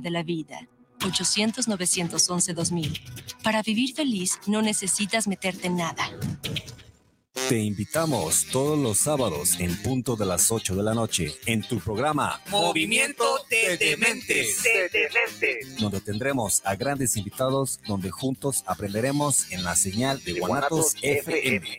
de la vida. 800-911-2000. Para vivir feliz no necesitas meterte en nada. Te invitamos todos los sábados en punto de las 8 de la noche en tu programa Movimiento de Dementes. donde tendremos a grandes invitados donde juntos aprenderemos en la señal de Guanatos FM.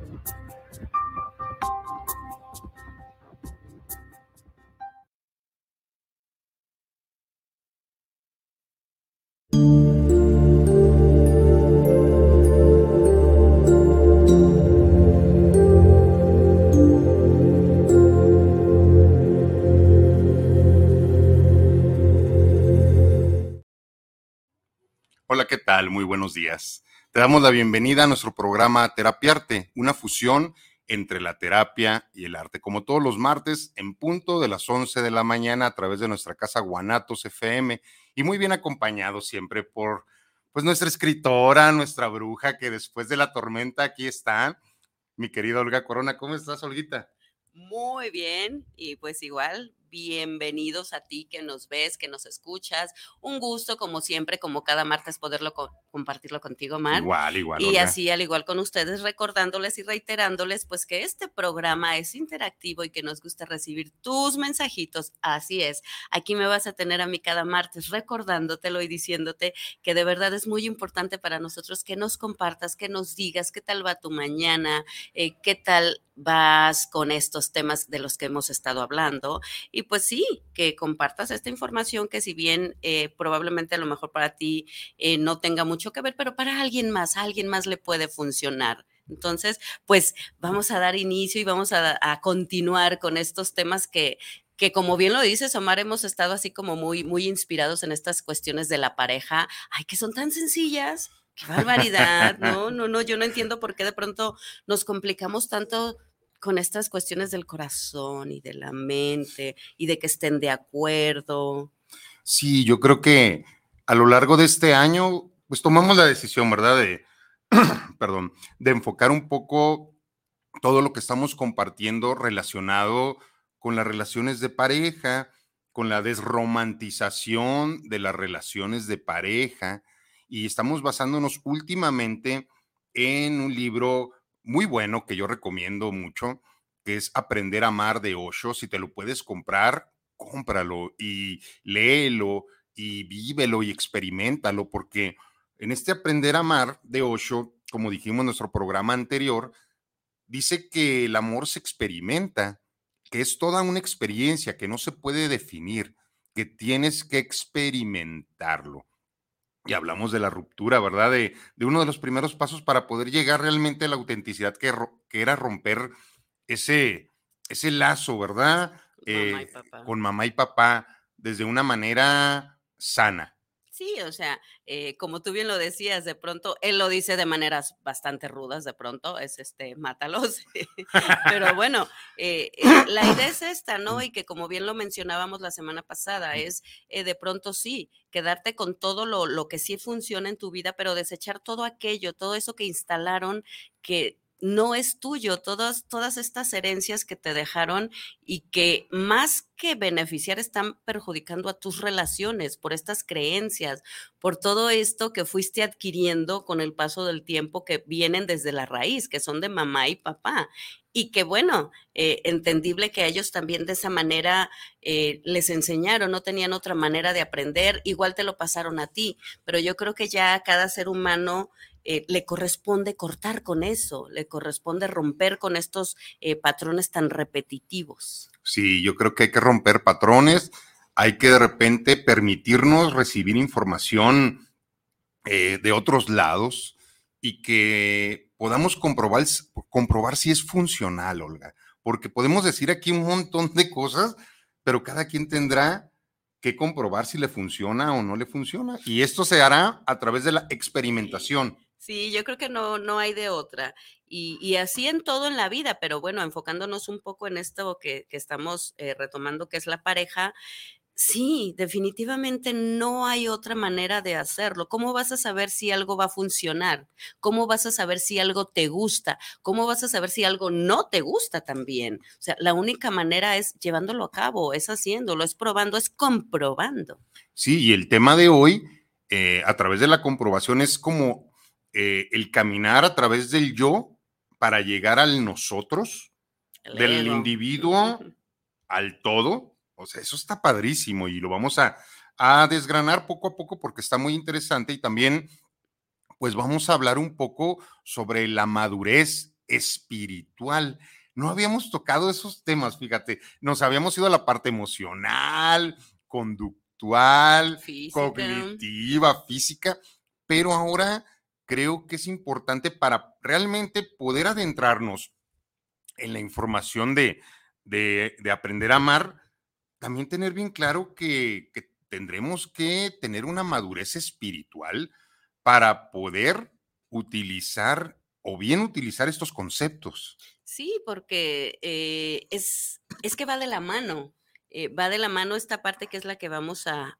Buenos días. Te damos la bienvenida a nuestro programa Terapiarte, una fusión entre la terapia y el arte, como todos los martes en punto de las 11 de la mañana a través de nuestra casa Guanatos FM y muy bien acompañado siempre por pues nuestra escritora, nuestra bruja que después de la tormenta aquí está, mi querida Olga Corona. ¿Cómo estás, Olguita? Muy bien, y pues igual, bienvenidos a ti que nos ves, que nos escuchas. Un gusto, como siempre, como cada martes, poderlo co- compartirlo contigo, Mar. Igual, igual. Y Olga. así, al igual con ustedes, recordándoles y reiterándoles, pues que este programa es interactivo y que nos gusta recibir tus mensajitos. Así es, aquí me vas a tener a mí cada martes recordándotelo y diciéndote que de verdad es muy importante para nosotros que nos compartas, que nos digas qué tal va tu mañana, eh, qué tal vas con estos temas de los que hemos estado hablando. Y pues sí, que compartas esta información que si bien eh, probablemente a lo mejor para ti eh, no tenga mucho que ver, pero para alguien más, a alguien más le puede funcionar. Entonces, pues vamos a dar inicio y vamos a, a continuar con estos temas que, que como bien lo dices, Omar, hemos estado así como muy, muy inspirados en estas cuestiones de la pareja, ay, que son tan sencillas. Qué barbaridad, no, no, no, yo no entiendo por qué de pronto nos complicamos tanto con estas cuestiones del corazón y de la mente y de que estén de acuerdo. Sí, yo creo que a lo largo de este año, pues tomamos la decisión, ¿verdad? De, perdón, de enfocar un poco todo lo que estamos compartiendo relacionado con las relaciones de pareja, con la desromantización de las relaciones de pareja. Y estamos basándonos últimamente en un libro muy bueno que yo recomiendo mucho, que es Aprender a Amar de Osho. Si te lo puedes comprar, cómpralo y léelo y vívelo y experimentalo, porque en este Aprender a Amar de Osho, como dijimos en nuestro programa anterior, dice que el amor se experimenta, que es toda una experiencia que no se puede definir, que tienes que experimentarlo. Y hablamos de la ruptura, ¿verdad? De, de uno de los primeros pasos para poder llegar realmente a la autenticidad que, era romper ese, ese lazo, ¿verdad? Eh, con mamá y papá desde una manera sana. Sí, o sea, eh, como tú bien lo decías, de pronto, él lo dice de maneras bastante rudas, de pronto, es este, mátalos. Pero bueno, eh, eh, la idea es esta, ¿no? Y que como bien lo mencionábamos la semana pasada, es eh, de pronto sí, quedarte con todo lo, lo que sí funciona en tu vida, pero desechar todo aquello, todo eso que instalaron que no es tuyo, todas, todas estas herencias que te dejaron y que más que beneficiar están perjudicando a tus relaciones por estas creencias, por todo esto que fuiste adquiriendo con el paso del tiempo que vienen desde la raíz, que son de mamá y papá. Y que bueno, eh, entendible que ellos también de esa manera eh, les enseñaron, no tenían otra manera de aprender, igual te lo pasaron a ti, pero yo creo que ya cada ser humano eh, le corresponde cortar con eso, le corresponde romper con estos eh, patrones tan repetitivos. Sí, yo creo que hay que romper patrones, hay que de repente permitirnos recibir información eh, de otros lados y que podamos comprobar, comprobar si es funcional, Olga, porque podemos decir aquí un montón de cosas, pero cada quien tendrá que comprobar si le funciona o no le funciona. Y esto se hará a través de la experimentación. Sí, yo creo que no, no hay de otra. Y, así en todo en la vida, pero bueno, enfocándonos un poco en esto que, estamos eh, retomando, que es la pareja, sí, definitivamente no hay otra manera de hacerlo. ¿Cómo vas a saber si algo va a funcionar? ¿Cómo vas a saber si algo te gusta? ¿Cómo vas a saber si algo no te gusta también? O sea, la única manera es llevándolo a cabo, es haciéndolo, es probando, es comprobando. Sí, y el tema de hoy, eh, a través de la comprobación, es como eh, el caminar a través del yo para llegar al nosotros, del individuo al todo. O sea, eso está padrísimo y lo vamos a, a desgranar poco a poco porque está muy interesante y también pues vamos a hablar un poco sobre la madurez espiritual. No habíamos tocado esos temas, fíjate, nos habíamos ido a la parte emocional, conductual, cognitiva, física, pero ahora creo que es importante para realmente poder adentrarnos en la información de, de, aprender a amar, también tener bien claro que, tendremos que tener una madurez espiritual para poder utilizar o bien utilizar estos conceptos. Sí, porque eh, es, es que va de la mano. Eh, va de la mano esta parte que es la que vamos a,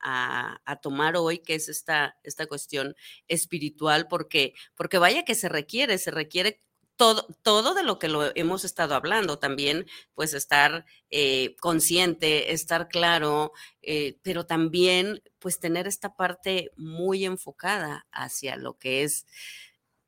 tomar hoy, que es esta, esta cuestión espiritual, porque, porque vaya que se requiere, se requiere todo, todo, de lo que lo hemos estado hablando, también pues estar eh, consciente, estar claro, eh, pero también pues tener esta parte muy enfocada hacia lo que es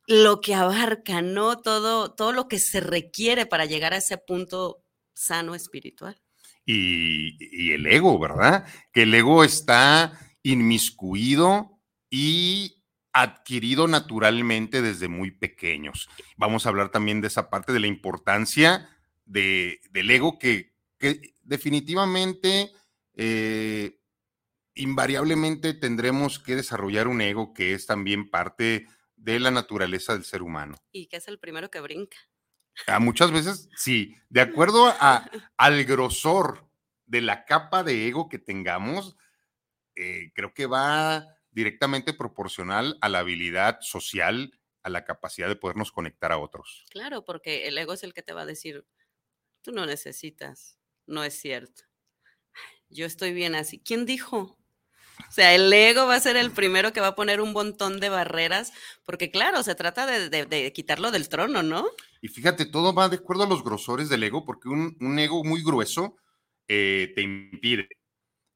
lo que abarca, ¿no? Todo, todo lo que se requiere para llegar a ese punto sano espiritual y, el ego, ¿verdad? Que el ego está inmiscuido y adquirido naturalmente desde muy pequeños. Vamos a hablar también de esa parte de la importancia de, del ego que, definitivamente, eh, invariablemente tendremos que desarrollar un ego que es también parte de la naturaleza del ser humano. Y que es el primero que brinca. A muchas veces, sí, de acuerdo a, al grosor de la capa de ego que tengamos, eh, creo que va directamente proporcional a la habilidad social, a la capacidad de podernos conectar a otros. Claro, porque el ego es el que te va a decir, tú no necesitas, no es cierto. Yo estoy bien así. ¿Quién dijo? O sea, el ego va a ser el primero que va a poner un montón de barreras, porque claro, se trata de, quitarlo del trono, ¿no? Y fíjate, todo va de acuerdo a los grosores del ego, porque un, ego muy grueso eh, te impide,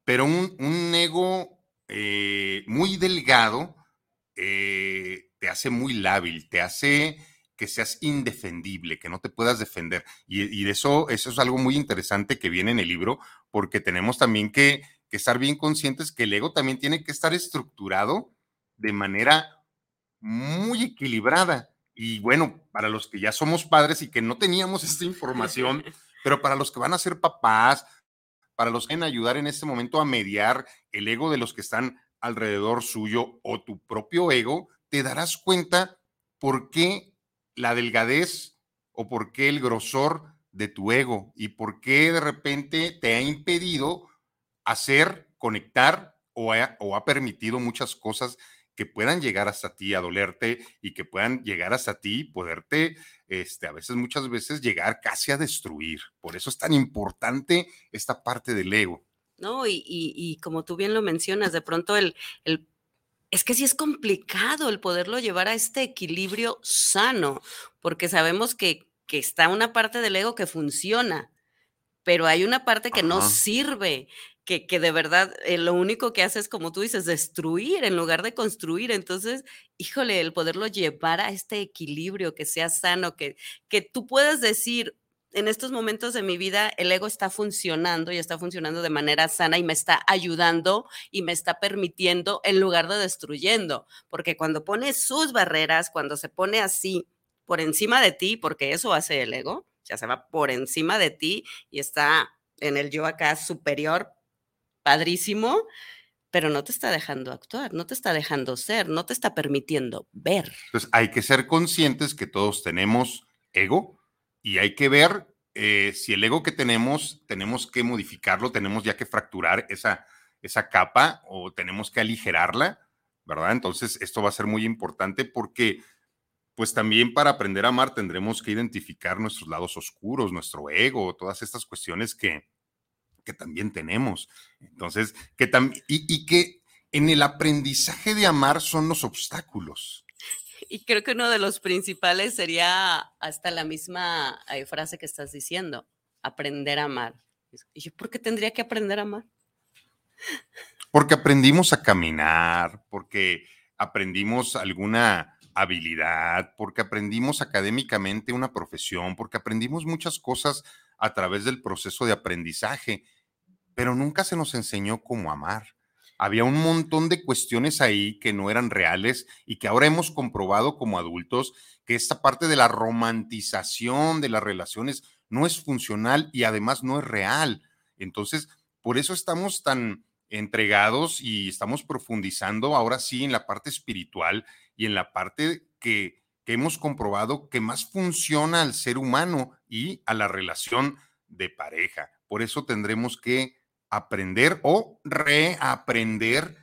pero un, ego eh, muy delgado eh, te hace muy lábil, te hace que seas indefendible, que no te puedas defender. Y, y, eso, eso es algo muy interesante que viene en el libro, porque tenemos también que que estar bien conscientes que el ego también tiene que estar estructurado de manera muy equilibrada. Y bueno, para los que ya somos padres y que no teníamos esta información, pero para los que van a ser papás, para los que van a ayudar en este momento a mediar el ego de los que están alrededor suyo o tu propio ego, te darás cuenta por qué la delgadez o por qué el grosor de tu ego y por qué de repente te ha impedido hacer, conectar o ha, permitido muchas cosas que puedan llegar hasta ti a dolerte y que puedan llegar hasta ti y poderte, este, a veces, muchas veces, llegar casi a destruir. Por eso es tan importante esta parte del ego. No, y, como tú bien lo mencionas, de pronto el, el es que sí es complicado el poderlo llevar a este equilibrio sano, porque sabemos que, que está una parte del ego que funciona, pero hay una parte que no Ajá. sirve, que, de verdad eh, lo único que hace es, como tú dices, destruir en lugar de construir. Entonces, híjole, el poderlo llevar a este equilibrio, que sea sano, que, que tú puedas decir, en estos momentos de mi vida el ego está funcionando y está funcionando de manera sana y me está ayudando y me está permitiendo en lugar de destruyendo, porque cuando pone sus barreras, cuando se pone así por encima de ti, porque eso hace el ego, ya se va por encima de ti y está en el yo acá superior, padrísimo, pero no te está dejando actuar, no te está dejando ser, no te está permitiendo ver. Entonces, hay que ser conscientes que todos tenemos ego y hay que ver eh, si el ego que tenemos tenemos que modificarlo, tenemos ya que fracturar esa, esa capa o tenemos que aligerarla, ¿verdad? Entonces, esto va a ser muy importante porque, pues también para aprender a amar tendremos que identificar nuestros lados oscuros, nuestro ego, todas estas cuestiones que, que también tenemos. Entonces, que también, y, y que en el aprendizaje de amar son los obstáculos. Y creo que uno de los principales sería hasta la misma eh, frase que estás diciendo, aprender a amar. Y yo, ¿por qué tendría que aprender a amar? Porque aprendimos a caminar, porque aprendimos alguna habilidad, porque aprendimos académicamente una profesión, porque aprendimos muchas cosas a través del proceso de aprendizaje, pero nunca se nos enseñó cómo amar. Había un montón de cuestiones ahí que no eran reales y que ahora hemos comprobado como adultos que esta parte de la romantización de las relaciones no es funcional y además no es real. Entonces, por eso estamos tan entregados y estamos profundizando ahora sí en la parte espiritual y en la parte que, que hemos comprobado que más funciona al ser humano y a la relación de pareja. Por eso tendremos que aprender o reaprender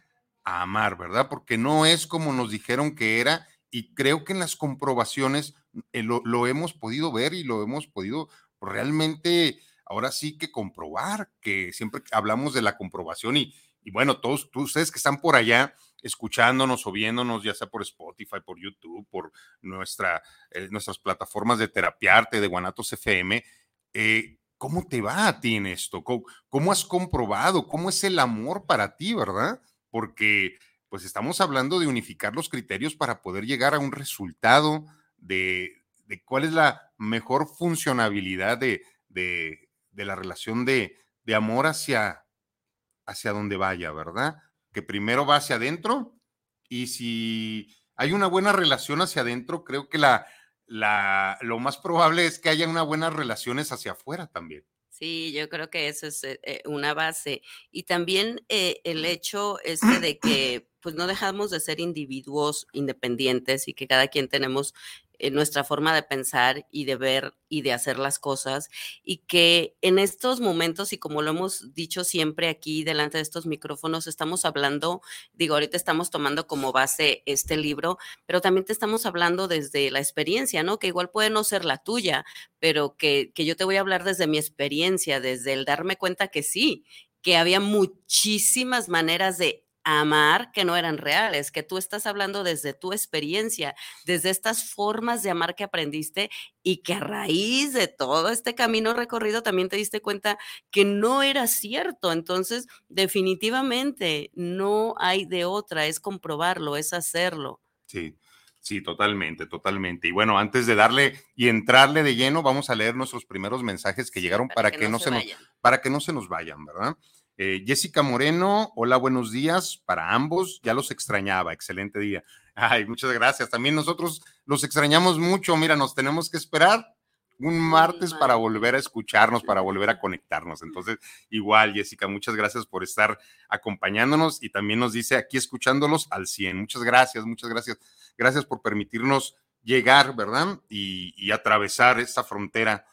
a amar, ¿verdad? Porque no es como nos dijeron que era y creo que en las comprobaciones eh, lo, hemos podido ver y lo hemos podido realmente ahora sí que comprobar, que siempre hablamos de la comprobación y, bueno, todos, todos ustedes que están por allá escuchándonos o viéndonos, ya sea por Spotify, por YouTube, por nuestra, eh, nuestras plataformas de terapiarte, de Guanatos FM, eh, ¿cómo te va a ti en esto? ¿Cómo, ¿Cómo, has comprobado? ¿Cómo es el amor para ti, verdad? Porque pues estamos hablando de unificar los criterios para poder llegar a un resultado de, de cuál es la mejor funcionabilidad de, de, la relación de, de amor hacia, hacia donde vaya, ¿verdad? Que primero va hacia adentro y si hay una buena relación hacia adentro, creo que la, la, lo más probable es que haya unas buenas relaciones hacia afuera también. Sí, yo creo que eso es eh, una base. Y también eh, el hecho este de que pues no dejamos de ser individuos independientes y que cada quien tenemos eh, nuestra forma de pensar y de ver y de hacer las cosas y que en estos momentos y como lo hemos dicho siempre aquí delante de estos micrófonos estamos hablando, digo, ahorita estamos tomando como base este libro, pero también te estamos hablando desde la experiencia, ¿no? Que igual puede no ser la tuya, pero que, que yo te voy a hablar desde mi experiencia, desde el darme cuenta que sí, que había muchísimas maneras de amar que no eran reales, que tú estás hablando desde tu experiencia, desde estas formas de amar que aprendiste y que a raíz de todo este camino recorrido también te diste cuenta que no era cierto. Entonces, definitivamente no hay de otra, es comprobarlo, es hacerlo. Sí. Sí, totalmente, totalmente. Y bueno, antes de darle y entrarle de lleno, vamos a leer nuestros primeros mensajes que llegaron para, para que, que, no se, nos, para que no se nos vayan, ¿verdad? Eh, Jessica Moreno, hola, buenos días para ambos. Ya los extrañaba, excelente día. Ay, muchas gracias. También nosotros los extrañamos mucho. Mira, nos tenemos que esperar un martes para volver a escucharnos, para volver a conectarnos. Entonces, igual, Jessica, muchas gracias por estar acompañándonos y también nos dice aquí escuchándolos al 100. Muchas gracias, muchas gracias. Gracias por permitirnos llegar, ¿verdad? Y, y atravesar esta frontera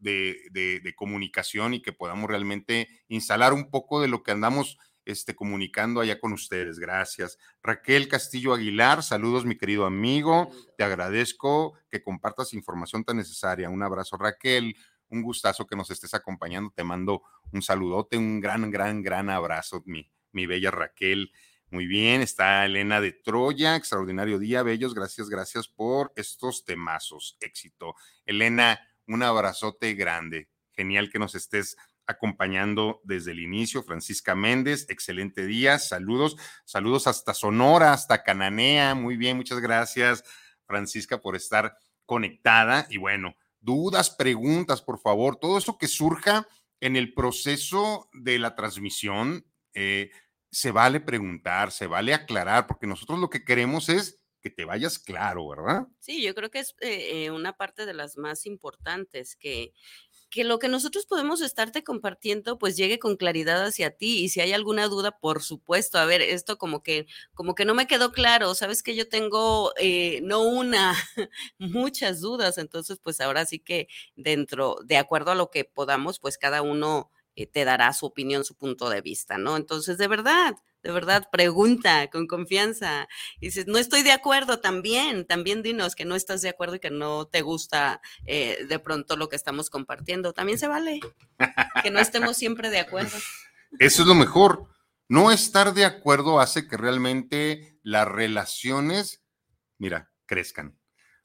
de, de, de, comunicación y que podamos realmente instalar un poco de lo que andamos este, comunicando allá con ustedes. Gracias. Raquel Castillo Aguilar, saludos mi querido amigo. Te agradezco que compartas información tan necesaria. Un abrazo Raquel. Un gustazo que nos estés acompañando. Te mando un saludote, un gran, gran, gran abrazo, mi, mi bella Raquel. Muy bien, está Elena de Troya, extraordinario día, bellos, gracias, gracias por estos temazos, éxito. Elena, un abrazote grande, genial que nos estés acompañando desde el inicio. Francisca Méndez, excelente día, saludos, saludos hasta Sonora, hasta Cananea, muy bien, muchas gracias, Francisca, por estar conectada. Y bueno, dudas, preguntas, por favor, todo eso que surja en el proceso de la transmisión, eh, se vale preguntar, se vale aclarar, porque nosotros lo que queremos es que te vayas claro, ¿verdad? Sí, yo creo que es eh, eh, una parte de las más importantes, que, que lo que nosotros podemos estarte compartiendo pues llegue con claridad hacia ti y si hay alguna duda, por supuesto, a ver, esto como que como que no me quedó claro, sabes que yo tengo eh, no una, muchas dudas, entonces pues ahora sí que dentro, de acuerdo a lo que podamos, pues cada uno te dará su opinión, su punto de vista, ¿no? Entonces, de verdad, de verdad, pregunta con confianza. Y dices, no estoy de acuerdo, también, también dinos que no estás de acuerdo y que no te gusta eh, de pronto lo que estamos compartiendo. También se vale que no estemos siempre de acuerdo. Eso es lo mejor. No estar de acuerdo hace que realmente las relaciones, mira, crezcan.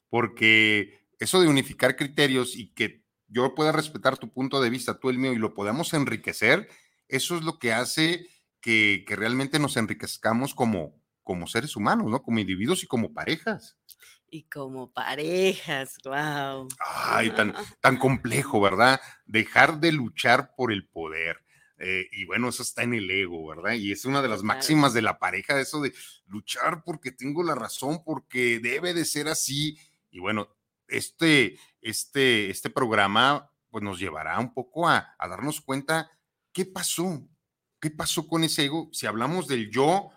Porque eso de unificar criterios y que yo pueda respetar tu punto de vista, tú el mío, y lo podamos enriquecer, eso es lo que hace que, realmente nos enriquezcamos como, como seres humanos, ¿no? Como individuos y como parejas. Y como parejas, wow. Ay, tan, tan complejo, ¿verdad? Dejar de luchar por el poder. Eh, y bueno, eso está en el ego, ¿verdad? Y es una de las máximas de la pareja, eso de luchar porque tengo la razón, porque debe de ser así. Y bueno, este, este, este programa pues nos llevará un poco a, a darnos cuenta qué pasó, ¿Qué pasó con ese ego? Si hablamos del yo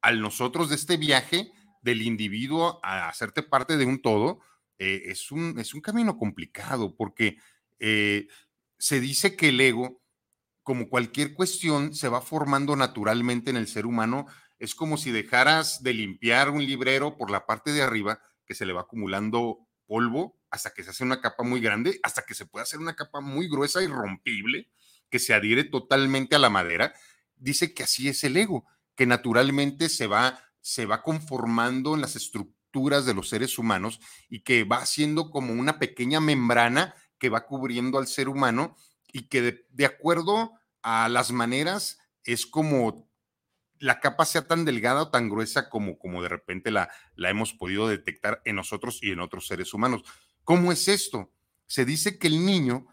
al nosotros de este viaje, del individuo a hacerte parte de un todo, eh, es, un, es un camino complicado porque eh, se dice que el ego, como cualquier cuestión, se va formando naturalmente en el ser humano. Es como si dejaras de limpiar un librero por la parte de arriba, que se le va acumulando polvo hasta que se hace una capa muy grande, hasta que se puede hacer una capa muy gruesa y rompible que se adhiere totalmente a la madera, dice que así es el ego, que naturalmente se va, se va conformando en las estructuras de los seres humanos y que va haciendo como una pequeña membrana que va cubriendo al ser humano y que de, acuerdo a las maneras es como la capa sea tan delgada o tan gruesa como, como de repente la, la hemos podido detectar en nosotros y en otros seres humanos. ¿Cómo es esto? Se dice que el niño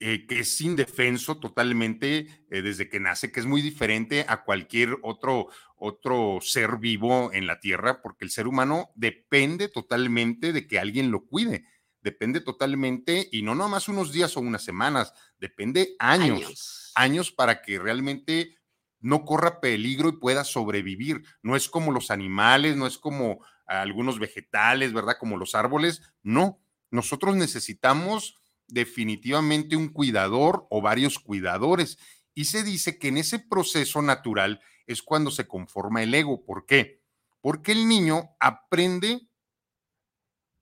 eh, que es indefenso totalmente eh, desde que nace, que es muy diferente a cualquier otro, otro ser vivo en la Tierra, porque el ser humano depende totalmente de que alguien lo cuide, depende totalmente, y no nomás unos días o unas semanas, depende años, años, años para que realmente no corra peligro y pueda sobrevivir. No es como los animales, no es como algunos vegetales, ¿verdad? Como los árboles, no. Nosotros necesitamos definitivamente un cuidador o varios cuidadores. Y se dice que en ese proceso natural es cuando se conforma el ego. ¿Por qué? Porque el niño aprende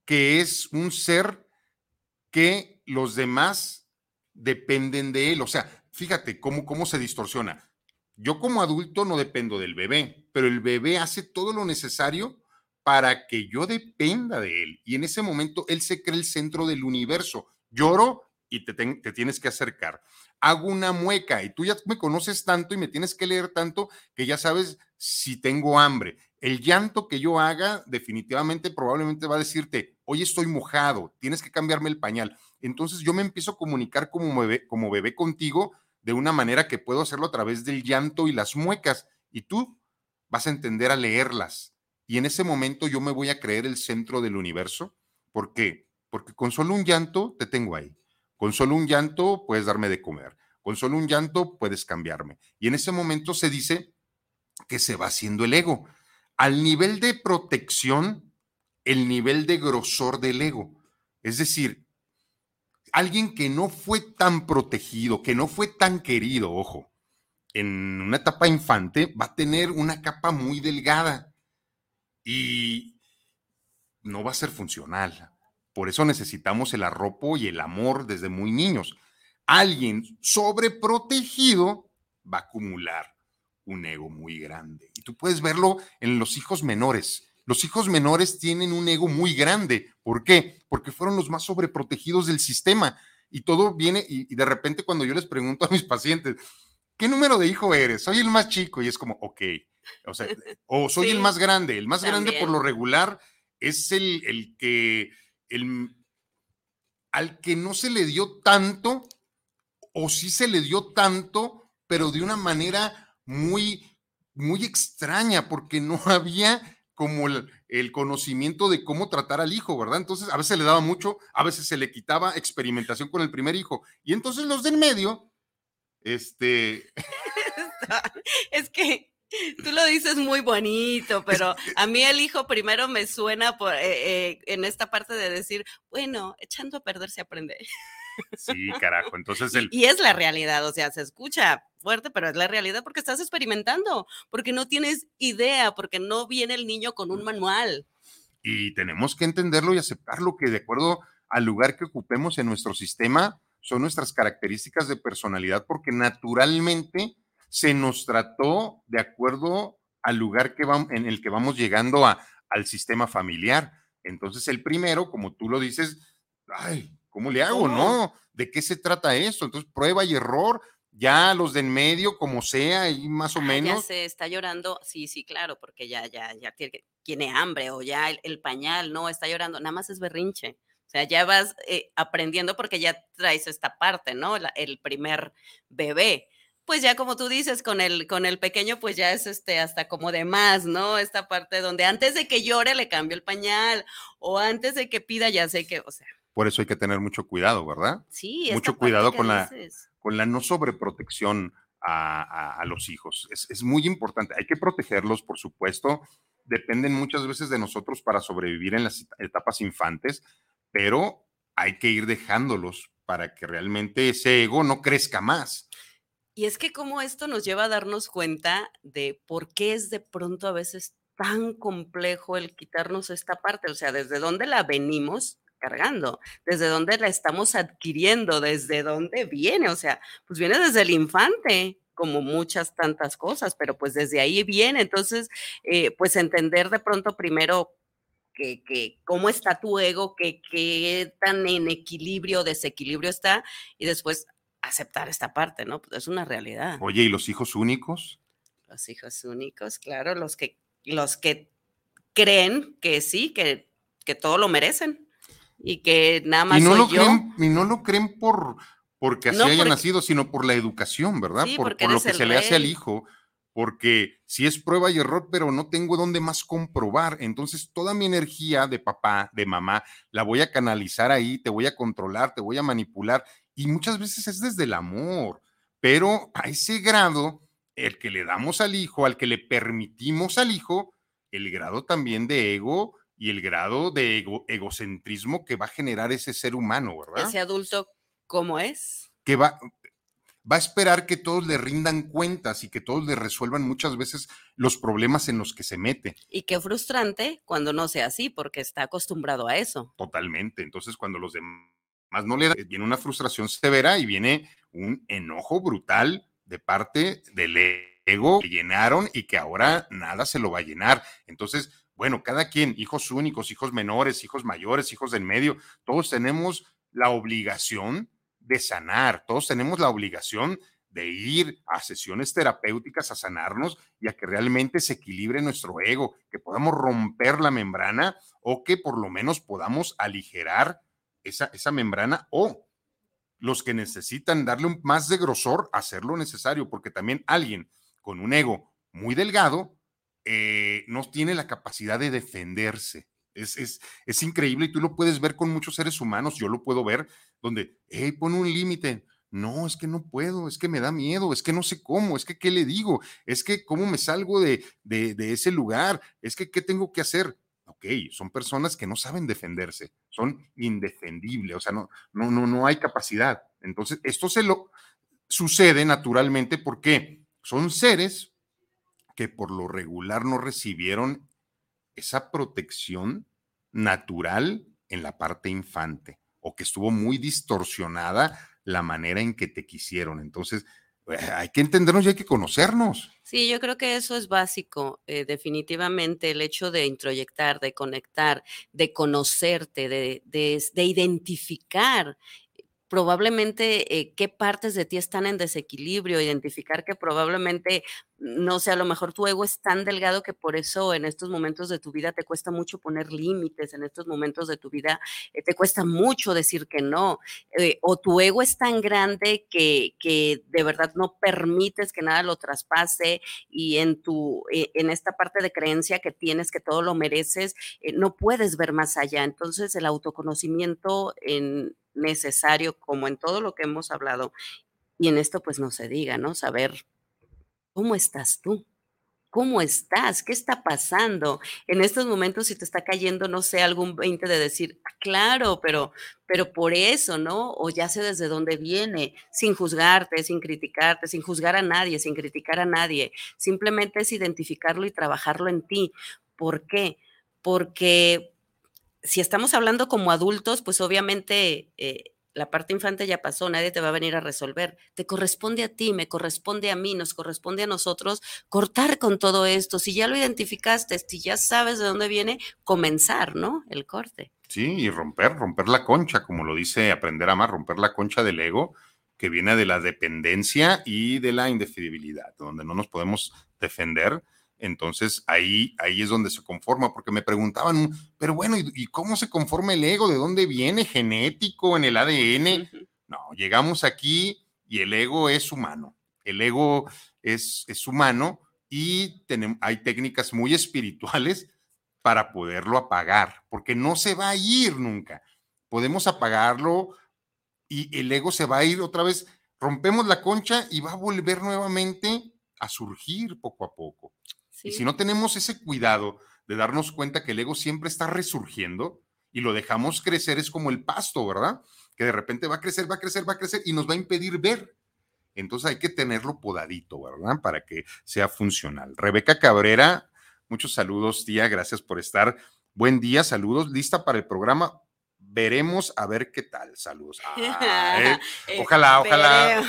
que es un ser que los demás dependen de él. O sea, fíjate cómo, cómo se distorsiona. Yo como adulto no dependo del bebé, pero el bebé hace todo lo necesario para que yo dependa de él. Y en ese momento él se cree el centro del universo lloro y te, te, tienes que acercar. Hago una mueca y tú ya me conoces tanto y me tienes que leer tanto que ya sabes si tengo hambre. El llanto que yo haga definitivamente probablemente va a decirte, hoy estoy mojado, tienes que cambiarme el pañal. Entonces yo me empiezo a comunicar como bebé, como bebé contigo de una manera que puedo hacerlo a través del llanto y las muecas y tú vas a entender a leerlas. Y en ese momento yo me voy a creer el centro del universo porque porque con solo un llanto te tengo ahí. Con solo un llanto puedes darme de comer. Con solo un llanto puedes cambiarme. Y en ese momento se dice que se va haciendo el ego. Al nivel de protección, el nivel de grosor del ego. Es decir, alguien que no fue tan protegido, que no fue tan querido, ojo, en una etapa infante va a tener una capa muy delgada y no va a ser funcional. Por eso necesitamos el arropo y el amor desde muy niños. Alguien sobreprotegido va a acumular un ego muy grande. Y tú puedes verlo en los hijos menores. Los hijos menores tienen un ego muy grande. ¿Por qué? Porque fueron los más sobreprotegidos del sistema. Y todo viene, y, de repente cuando yo les pregunto a mis pacientes, ¿qué número de hijo eres? Soy el más chico. Y es como, ok. O sea, o soy el más grande. El más grande por lo regular es el, el que, el, al que no se le dio tanto, o sí se le dio tanto, pero de una manera muy, muy extraña, porque no había como el, el, conocimiento de cómo tratar al hijo, ¿verdad? Entonces, a veces le daba mucho, a veces se le quitaba experimentación con el primer hijo. Y entonces los del medio, este... es que Tú lo dices muy bonito, pero a mí el hijo primero me suena por, eh, eh, en esta parte de decir, bueno, echando a perder se aprende. Sí, carajo. Entonces el... Y es la realidad, o sea, se escucha fuerte, pero es la realidad porque estás experimentando, porque no tienes idea, porque no viene el niño con un manual. Y tenemos que entenderlo y aceptarlo que de acuerdo al lugar que ocupemos en nuestro sistema son nuestras características de personalidad, porque naturalmente se nos trató de acuerdo al lugar que vamos, en el que vamos llegando a, al sistema familiar. Entonces, el primero, como tú lo dices, ay, ¿cómo le hago? No, ¿de qué se trata esto? Entonces, prueba y error, ya los de en medio, como sea, y más o menos. Ya se está llorando, sí, sí, claro, porque ya, ya, ya tiene, hambre o ya el, pañal, no, está llorando, nada más es berrinche. O sea, ya vas eh, aprendiendo porque ya traes esta parte, ¿no? el primer bebé pues ya como tú dices, con el, con el pequeño, pues ya es este hasta como de más, ¿no? Esta parte donde antes de que llore le cambio el pañal, o antes de que pida ya sé que, o sea. Por eso hay que tener mucho cuidado, ¿verdad? Sí, mucho cuidado con la, con la no sobreprotección a, a, los hijos. Es, es muy importante. Hay que protegerlos, por supuesto. Dependen muchas veces de nosotros para sobrevivir en las etapas infantes, pero hay que ir dejándolos para que realmente ese ego no crezca más. Y es que como esto nos lleva a darnos cuenta de por qué es de pronto a veces tan complejo el quitarnos esta parte, o sea, desde dónde la venimos cargando, desde dónde la estamos adquiriendo, desde dónde viene, o sea, pues viene desde el infante, como muchas tantas cosas, pero pues desde ahí viene, entonces, eh, pues entender de pronto primero que, que, cómo está tu ego, que qué tan en equilibrio desequilibrio está, y después aceptar esta parte, ¿no? Pues es una realidad. Oye, ¿y los hijos únicos? Los hijos únicos, claro, los que, los que creen que sí, que, que todo lo merecen y que nada más y no soy lo yo. Creen, y no lo creen por porque así haya nacido, sino por la educación, ¿verdad? por, por lo que se le hace al hijo, porque si es prueba y error, pero no tengo dónde más comprobar, entonces toda mi energía de papá, de mamá, la voy a canalizar ahí, te voy a controlar, te voy a manipular y muchas veces es desde el amor, pero a ese grado, el que le damos al hijo, al que le permitimos al hijo, el grado también de ego y el grado de egocentrismo que va a generar ese ser humano, ¿verdad? Ese adulto, ¿cómo es? Que va, va a esperar que todos le rindan cuentas y que todos le resuelvan muchas veces los problemas en los que se mete. Y qué frustrante cuando no sea así, porque está acostumbrado a eso. Totalmente. Entonces, cuando los demás más no le da, viene una frustración severa y viene un enojo brutal de parte del ego que llenaron y que ahora nada se lo va a llenar. Entonces, bueno, cada quien, hijos únicos, hijos menores, hijos mayores, hijos del medio, todos tenemos la obligación de sanar, todos tenemos la obligación de ir a sesiones terapéuticas a sanarnos y a que realmente se equilibre nuestro ego, que podamos romper la membrana o que por lo menos podamos aligerar esa, membrana o los que necesitan darle un, más de grosor, hacer lo necesario, porque también alguien con un ego muy delgado eh, no tiene la capacidad de defenderse. Es, es, es, increíble y tú lo puedes ver con muchos seres humanos, yo lo puedo ver, donde, hey, pon un límite. No, es que no puedo, es que me da miedo, es que no sé cómo, es que qué le digo, es que cómo me salgo de, de ese lugar, es que qué tengo que hacer ok, son personas que no saben defenderse, son indefendibles, o sea, no, no, no, no hay capacidad. Entonces, esto se lo sucede naturalmente porque son seres que por lo regular no recibieron esa protección natural en la parte infante o que estuvo muy distorsionada la manera en que te quisieron. Entonces, hay que entendernos y hay que conocernos. Sí, yo creo que eso es básico, eh, definitivamente, el hecho de introyectar, de conectar, de conocerte, de identificar probablemente eh, qué partes de ti están en desequilibrio, identificar que probablemente, no sé, a lo mejor tu ego es tan delgado que por eso en estos momentos de tu vida te cuesta mucho poner límites, en estos momentos de tu vida eh, te cuesta mucho decir que no, eh, o tu ego es tan grande que, que, de verdad no permites que nada lo traspase y en tu, en esta parte de creencia que tienes que todo lo mereces, no puedes ver más allá. Entonces el autoconocimiento en necesario, como en todo lo que hemos hablado. Y en esto, pues no se diga, ¿no? Saber cómo estás tú. ¿Cómo estás? ¿Qué está pasando? En estos momentos, si te está cayendo, no sé, algún 20 de decir, ah, claro, pero, pero por eso, ¿no? O ya sé desde dónde viene, sin juzgarte, sin criticarte, sin juzgar a nadie, sin criticar a nadie. Simplemente es identificarlo y trabajarlo en ti. ¿Por qué? Porque si estamos hablando como adultos, pues obviamente eh, la parte infante ya pasó, nadie te va a venir a resolver. Te corresponde a ti, me corresponde a mí, nos corresponde a nosotros cortar con todo esto. Si ya lo identificaste, si ya sabes de dónde viene, comenzar, ¿no? El corte. Sí, y romper, romper la concha, como lo dice Aprender a Amar, romper la concha del ego que viene de la dependencia y de la indefinibilidad, donde no nos podemos defender entonces ahí, ahí es donde se conforma, porque me preguntaban, pero bueno, ¿y, cómo se conforma el ego? ¿De dónde viene? ¿Genético? ¿En el ADN? No, llegamos aquí y el ego es humano. El ego es, es humano y tenemos, hay técnicas muy espirituales para poderlo apagar, porque no se va a ir nunca. Podemos apagarlo y el ego se va a ir otra vez. Rompemos la concha y va a volver nuevamente a surgir poco a poco. Y si no tenemos ese cuidado de darnos cuenta que el ego siempre está resurgiendo y lo dejamos crecer, es como el pasto, ¿verdad? Que de repente va a crecer, va a crecer, va a crecer y nos va a impedir ver. Entonces hay que tenerlo podadito, ¿verdad? Para que sea funcional. Rebeca Cabrera, muchos saludos, tía, gracias por estar. Buen día, saludos, lista para el programa. Veremos a ver qué tal. Saludos. Ah, eh, ojalá, ojalá.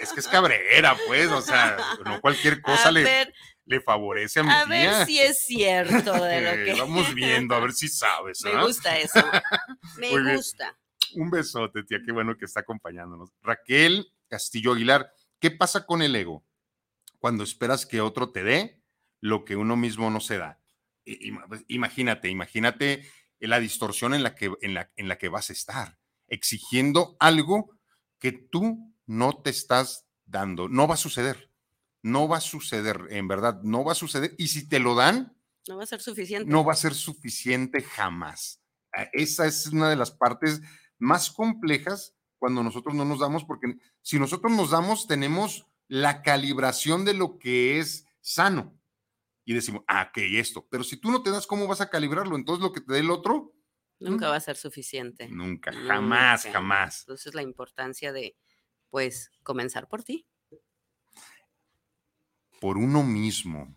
Es que es cabrera, pues, o sea, no cualquier cosa le, le favorece a mi a ver si es cierto de lo que. Vamos viendo, a ver si sabes. Me gusta eso. Me gusta. Un besote, tía, qué bueno que está acompañándonos. Raquel Castillo Aguilar, ¿qué pasa con el ego? Cuando esperas que otro te dé lo que uno mismo no se da. Pues, imagínate, imagínate la distorsión en la que, en la, en la que vas a estar, exigiendo algo que tú no te estás dando. No va a suceder no va a suceder, en verdad, no va a suceder. Y si te lo dan, no va a ser suficiente. No va a ser suficiente jamás. Ah, esa es una de las partes más complejas cuando nosotros no nos damos, porque si nosotros nos damos, tenemos la calibración de lo que es sano. Y decimos, ah, que esto. Pero si tú no te das, ¿cómo vas a calibrarlo? Entonces lo que te dé el otro. Nunca va a ser suficiente. Nunca, jamás, jamás. Entonces la importancia de, pues, comenzar por ti por uno mismo.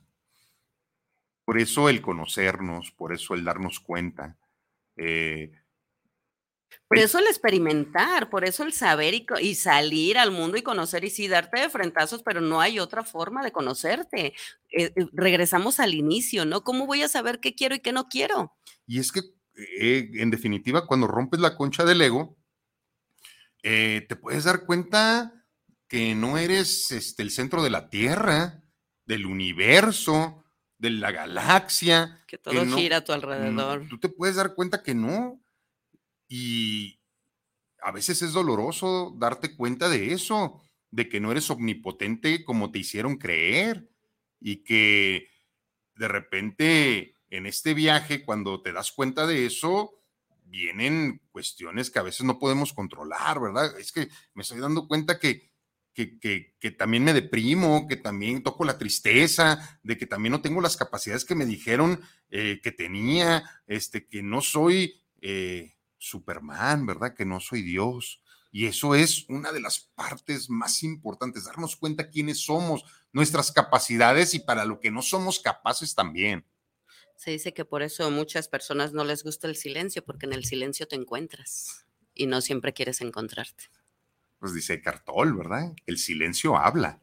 Por eso el conocernos, por eso el darnos cuenta. Eh, por eso el experimentar, por eso el saber y, salir al mundo y conocer y sí, darte de frentazos, pero no hay otra forma de conocerte. Eh, eh, regresamos al inicio, ¿no? ¿Cómo voy a saber qué quiero y qué no quiero? Y es que, en definitiva, cuando rompes la concha del ego, te puedes dar cuenta que no eres este, el centro de la Tierra, del universo, de la galaxia. Que todo gira a tu alrededor. tú te puedes dar cuenta que no. Y a veces es doloroso darte cuenta de eso, de que no eres omnipotente como te hicieron creer y que de repente en este viaje, cuando te das cuenta de eso, vienen cuestiones que a veces no podemos controlar, ¿verdad? Es que me estoy dando cuenta que que, también me deprimo, que también toco la tristeza, de que también no tengo las capacidades que me dijeron eh, que tenía, este, que no soy eh, Superman, ¿verdad? Que no soy Dios. Y eso es una de las partes más importantes, darnos cuenta quiénes somos, nuestras capacidades y para lo que no somos capaces también. Se dice que por eso a muchas personas no les gusta el silencio, porque en el silencio te encuentras y no siempre quieres encontrarte. Pues dice Cartol, ¿verdad? El silencio habla,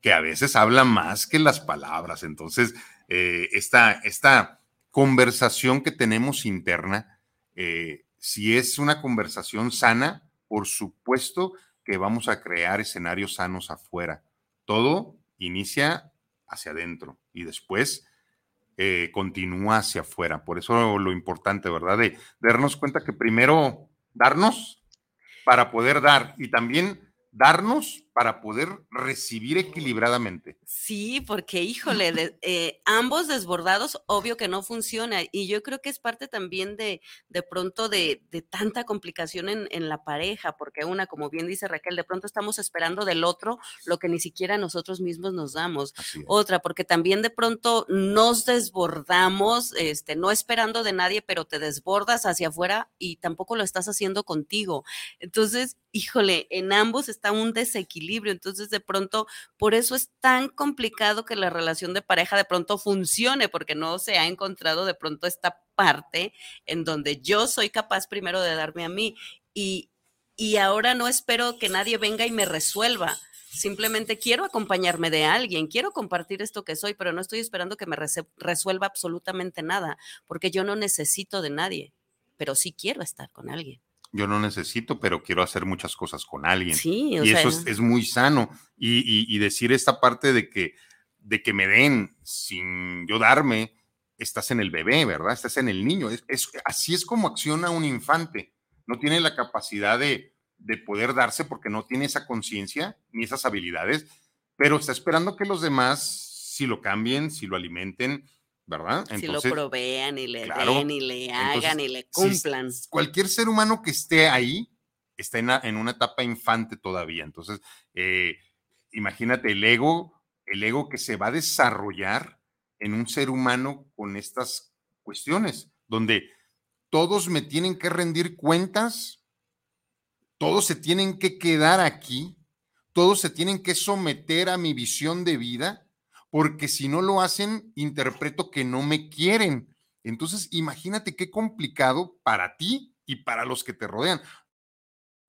que a veces habla más que las palabras. Entonces, eh, esta, esta conversación que tenemos interna, eh, si es una conversación sana, por supuesto que vamos a crear escenarios sanos afuera. Todo inicia hacia adentro y después eh, continúa hacia afuera. Por eso lo importante, ¿verdad? De, de darnos cuenta que primero darnos para poder dar y también darnos para poder recibir equilibradamente. Sí, porque híjole, eh, ambos desbordados, obvio que no funciona. Y yo creo que es parte también de, de pronto de, de tanta complicación en, en, la pareja, porque una, como bien dice Raquel, de pronto estamos esperando del otro lo que ni siquiera nosotros mismos nos damos. Otra, porque también de pronto nos desbordamos, este, no esperando de nadie, pero te desbordas hacia afuera y tampoco lo estás haciendo contigo. Entonces, híjole, en ambos está un desequilibrio entonces, de pronto, por eso es tan complicado que la relación de pareja de pronto funcione, porque no se ha encontrado de pronto esta parte en donde yo soy capaz primero de darme a mí y, y ahora no espero que nadie venga y me resuelva. Simplemente quiero acompañarme de alguien, quiero compartir esto que soy, pero no estoy esperando que me resuelva absolutamente nada, porque yo no necesito de nadie, pero sí quiero estar con alguien yo no necesito, pero quiero hacer muchas cosas con alguien. Sí, y eso es, muy sano. Y, decir esta parte de que, de que me den sin yo darme, estás en el bebé, ¿verdad? Estás en el niño. Es, así es como acciona un infante. No tiene la capacidad de, de poder darse porque no tiene esa conciencia ni esas habilidades, pero está esperando que los demás, si lo cambien, si lo alimenten, ¿verdad? si lo provean y le den y le hagan y le cumplan. cualquier ser humano que esté ahí está en, una etapa infante todavía. Entonces, eh, imagínate el ego, el ego que se va a desarrollar en un ser humano con estas cuestiones, donde todos me tienen que rendir cuentas, todos se tienen que quedar aquí, todos se tienen que someter a mi visión de vida porque si no lo hacen, interpreto que no me quieren. Entonces, imagínate qué complicado para ti y para los que te rodean.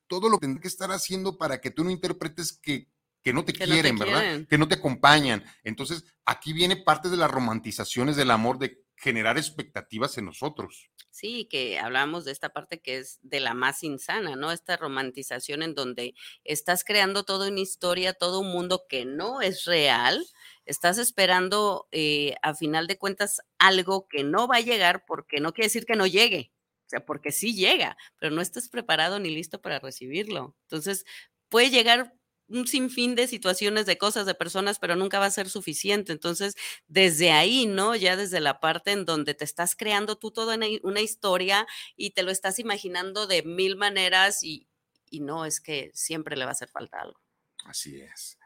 Todo lo que tendré que estar haciendo para que tú no interpretes que, que no te quieren, ¿verdad? Que no te acompañan. Entonces, aquí viene parte de las romantizaciones del amor de generar expectativas en nosotros. Sí, que hablamos de esta parte que es de la más insana, ¿no? Esta romantización en donde estás creando toda una historia, todo un mundo que no es real, estás esperando eh, a final de cuentas algo que no va a llegar porque no quiere decir que no llegue, o sea, porque sí llega, pero no estás preparado ni listo para recibirlo. Entonces, puede llegar un sinfín de situaciones, de cosas, de personas, pero nunca va a ser suficiente. Entonces, desde ahí, ¿no? Ya desde la parte en donde te estás creando tú toda una historia y te lo estás imaginando de mil maneras y, y no, es que siempre le va a hacer falta algo. Así es.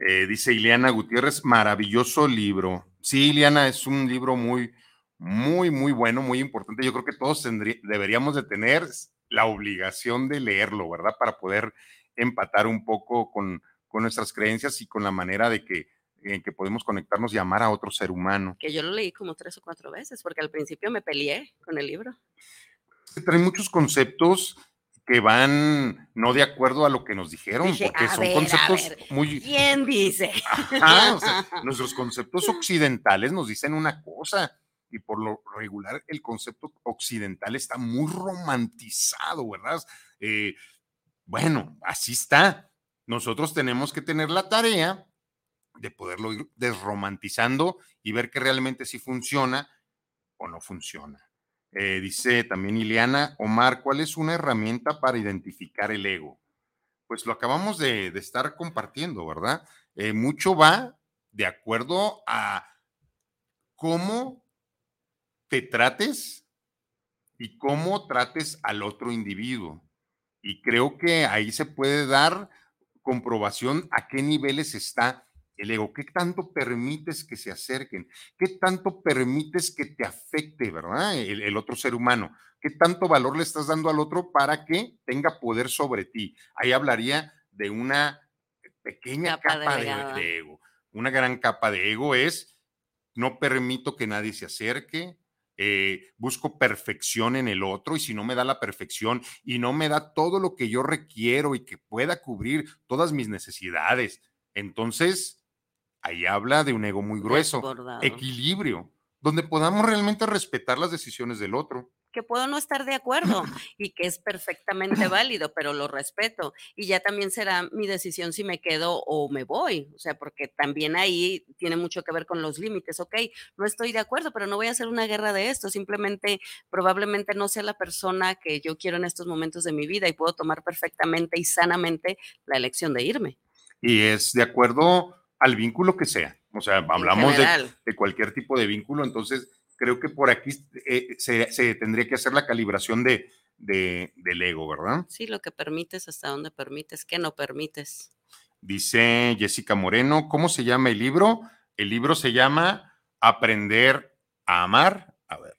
Eh, dice Ileana Gutiérrez, maravilloso libro. Sí, Ileana, es un libro muy, muy, muy bueno, muy importante. Yo creo que todos deberíamos de tener la obligación de leerlo, ¿verdad? Para poder empatar un poco con, con nuestras creencias y con la manera de que, en que podemos conectarnos y amar a otro ser humano. Que yo lo leí como tres o cuatro veces, porque al principio me peleé con el libro. Trae muchos conceptos que van no de acuerdo a lo que nos dijeron, porque son conceptos muy... ¿Quién dice? nuestros conceptos occidentales nos dicen una cosa y por lo regular el concepto occidental está muy romantizado, ¿verdad? Eh, bueno, así está. Nosotros tenemos que tener la tarea de poderlo ir desromantizando y ver que realmente sí funciona o no funciona. Eh, dice también Ileana, Omar, ¿cuál es una herramienta para identificar el ego? Pues lo acabamos de, estar compartiendo, ¿verdad? Eh, mucho va de acuerdo a cómo te trates y cómo trates al otro individuo. Y creo que ahí se puede dar comprobación a qué niveles está el ego, qué tanto permites que se acerquen, qué tanto permites que te afecte, ¿verdad? El, otro ser humano, qué tanto valor le estás dando al otro para que tenga poder sobre ti. Ahí hablaría de una pequeña capa, de, ego. Una gran capa de ego es, no permito que nadie se acerque, eh, busco perfección en el otro y si no me da la perfección y no me da todo lo que yo requiero y que pueda cubrir todas mis necesidades, entonces ahí habla de un ego muy grueso, Desbordado. equilibrio, donde podamos realmente respetar las decisiones del otro. que puedo no estar de acuerdo y que es perfectamente válido, pero lo respeto. Y ya también será mi decisión si me quedo o me voy. O sea, porque también ahí tiene mucho que ver con los límites. Ok, no estoy de acuerdo, pero no voy a hacer una guerra de esto. Simplemente, probablemente no sea la persona que yo quiero en estos momentos de mi vida y puedo tomar perfectamente y sanamente la elección de irme. Y es de acuerdo al vínculo que sea. O sea, hablamos de, cualquier tipo de vínculo, entonces creo que por aquí eh, se, se tendría que hacer la calibración de, de- del ego, ¿verdad? Sí, lo que permites, hasta dónde permites, qué no permites. Dice Jessica Moreno, ¿cómo se llama el libro? El libro se llama Aprender a Amar. A ver,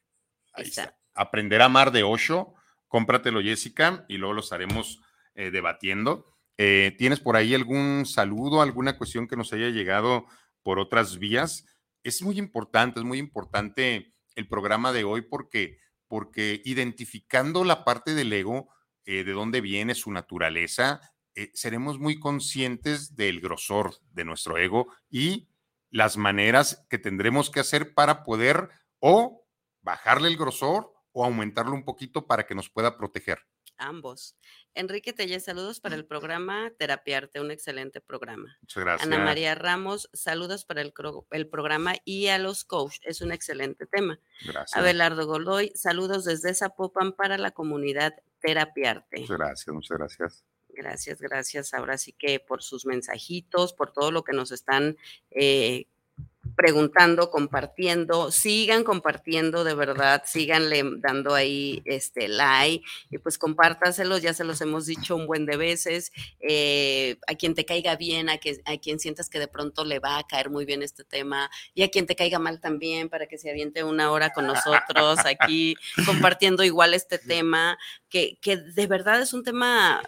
ahí Está. está. Aprender a Amar de Osho. Cómpratelo, Jessica, y luego lo estaremos eh, debatiendo. Eh, ¿Tienes por ahí algún saludo, alguna cuestión que nos haya llegado por otras vías? Es muy importante, es muy importante el programa de hoy porque, porque identificando la parte del ego, eh, de dónde viene su naturaleza, eh, seremos muy conscientes del grosor de nuestro ego y las maneras que tendremos que hacer para poder o bajarle el grosor o aumentarlo un poquito para que nos pueda proteger. Ambos. Enrique Tellez, saludos para el programa Terapiarte, un excelente programa. Muchas gracias. Ana María Ramos, saludos para el, el programa y a los coach, es un excelente tema. Gracias. Abelardo Goloy, saludos desde Zapopan para la comunidad Terapiarte. Muchas gracias, muchas gracias. Gracias, gracias. Ahora sí que por sus mensajitos, por todo lo que nos están eh, preguntando, compartiendo. Sigan compartiendo de verdad, síganle dando ahí este like y pues compártaselos, ya se los hemos dicho un buen de veces. eh, a quien te caiga bien, a, que, a quien sientas que de pronto le va a caer muy bien este tema y a quien te caiga mal también para que se aviente una hora con nosotros aquí compartiendo igual este tema, que, que de verdad es un tema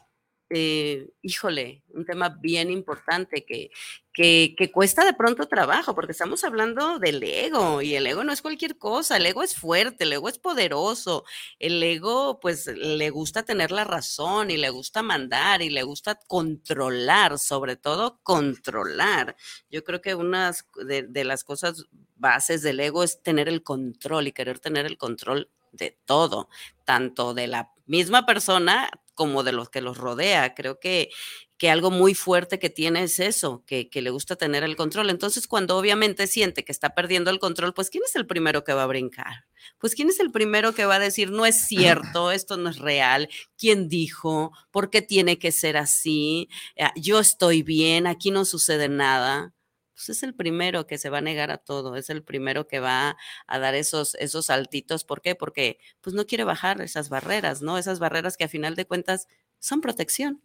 eh, híjole, un tema bien importante que, que, que cuesta de pronto trabajo, porque estamos hablando del ego y el ego no es cualquier cosa, el ego es fuerte, el ego es poderoso, el ego pues le gusta tener la razón y le gusta mandar y le gusta controlar, sobre todo controlar. Yo creo que una de, de las cosas bases del ego es tener el control y querer tener el control de todo, tanto de la misma persona como de los que los rodea. Creo que, que algo muy fuerte que tiene es eso, que, que, le gusta tener el control. Entonces, cuando obviamente siente que está perdiendo el control, pues ¿quién es el primero que va a brincar? Pues ¿quién es el primero que va a decir, no es cierto, esto no es real? ¿Quién dijo? ¿Por qué tiene que ser así? Yo estoy bien, aquí no sucede nada pues es el primero que se va a negar a todo, es el primero que va a dar esos, esos saltitos. ¿Por qué? Porque pues no quiere bajar esas barreras, ¿no? Esas barreras que a final de cuentas son protección.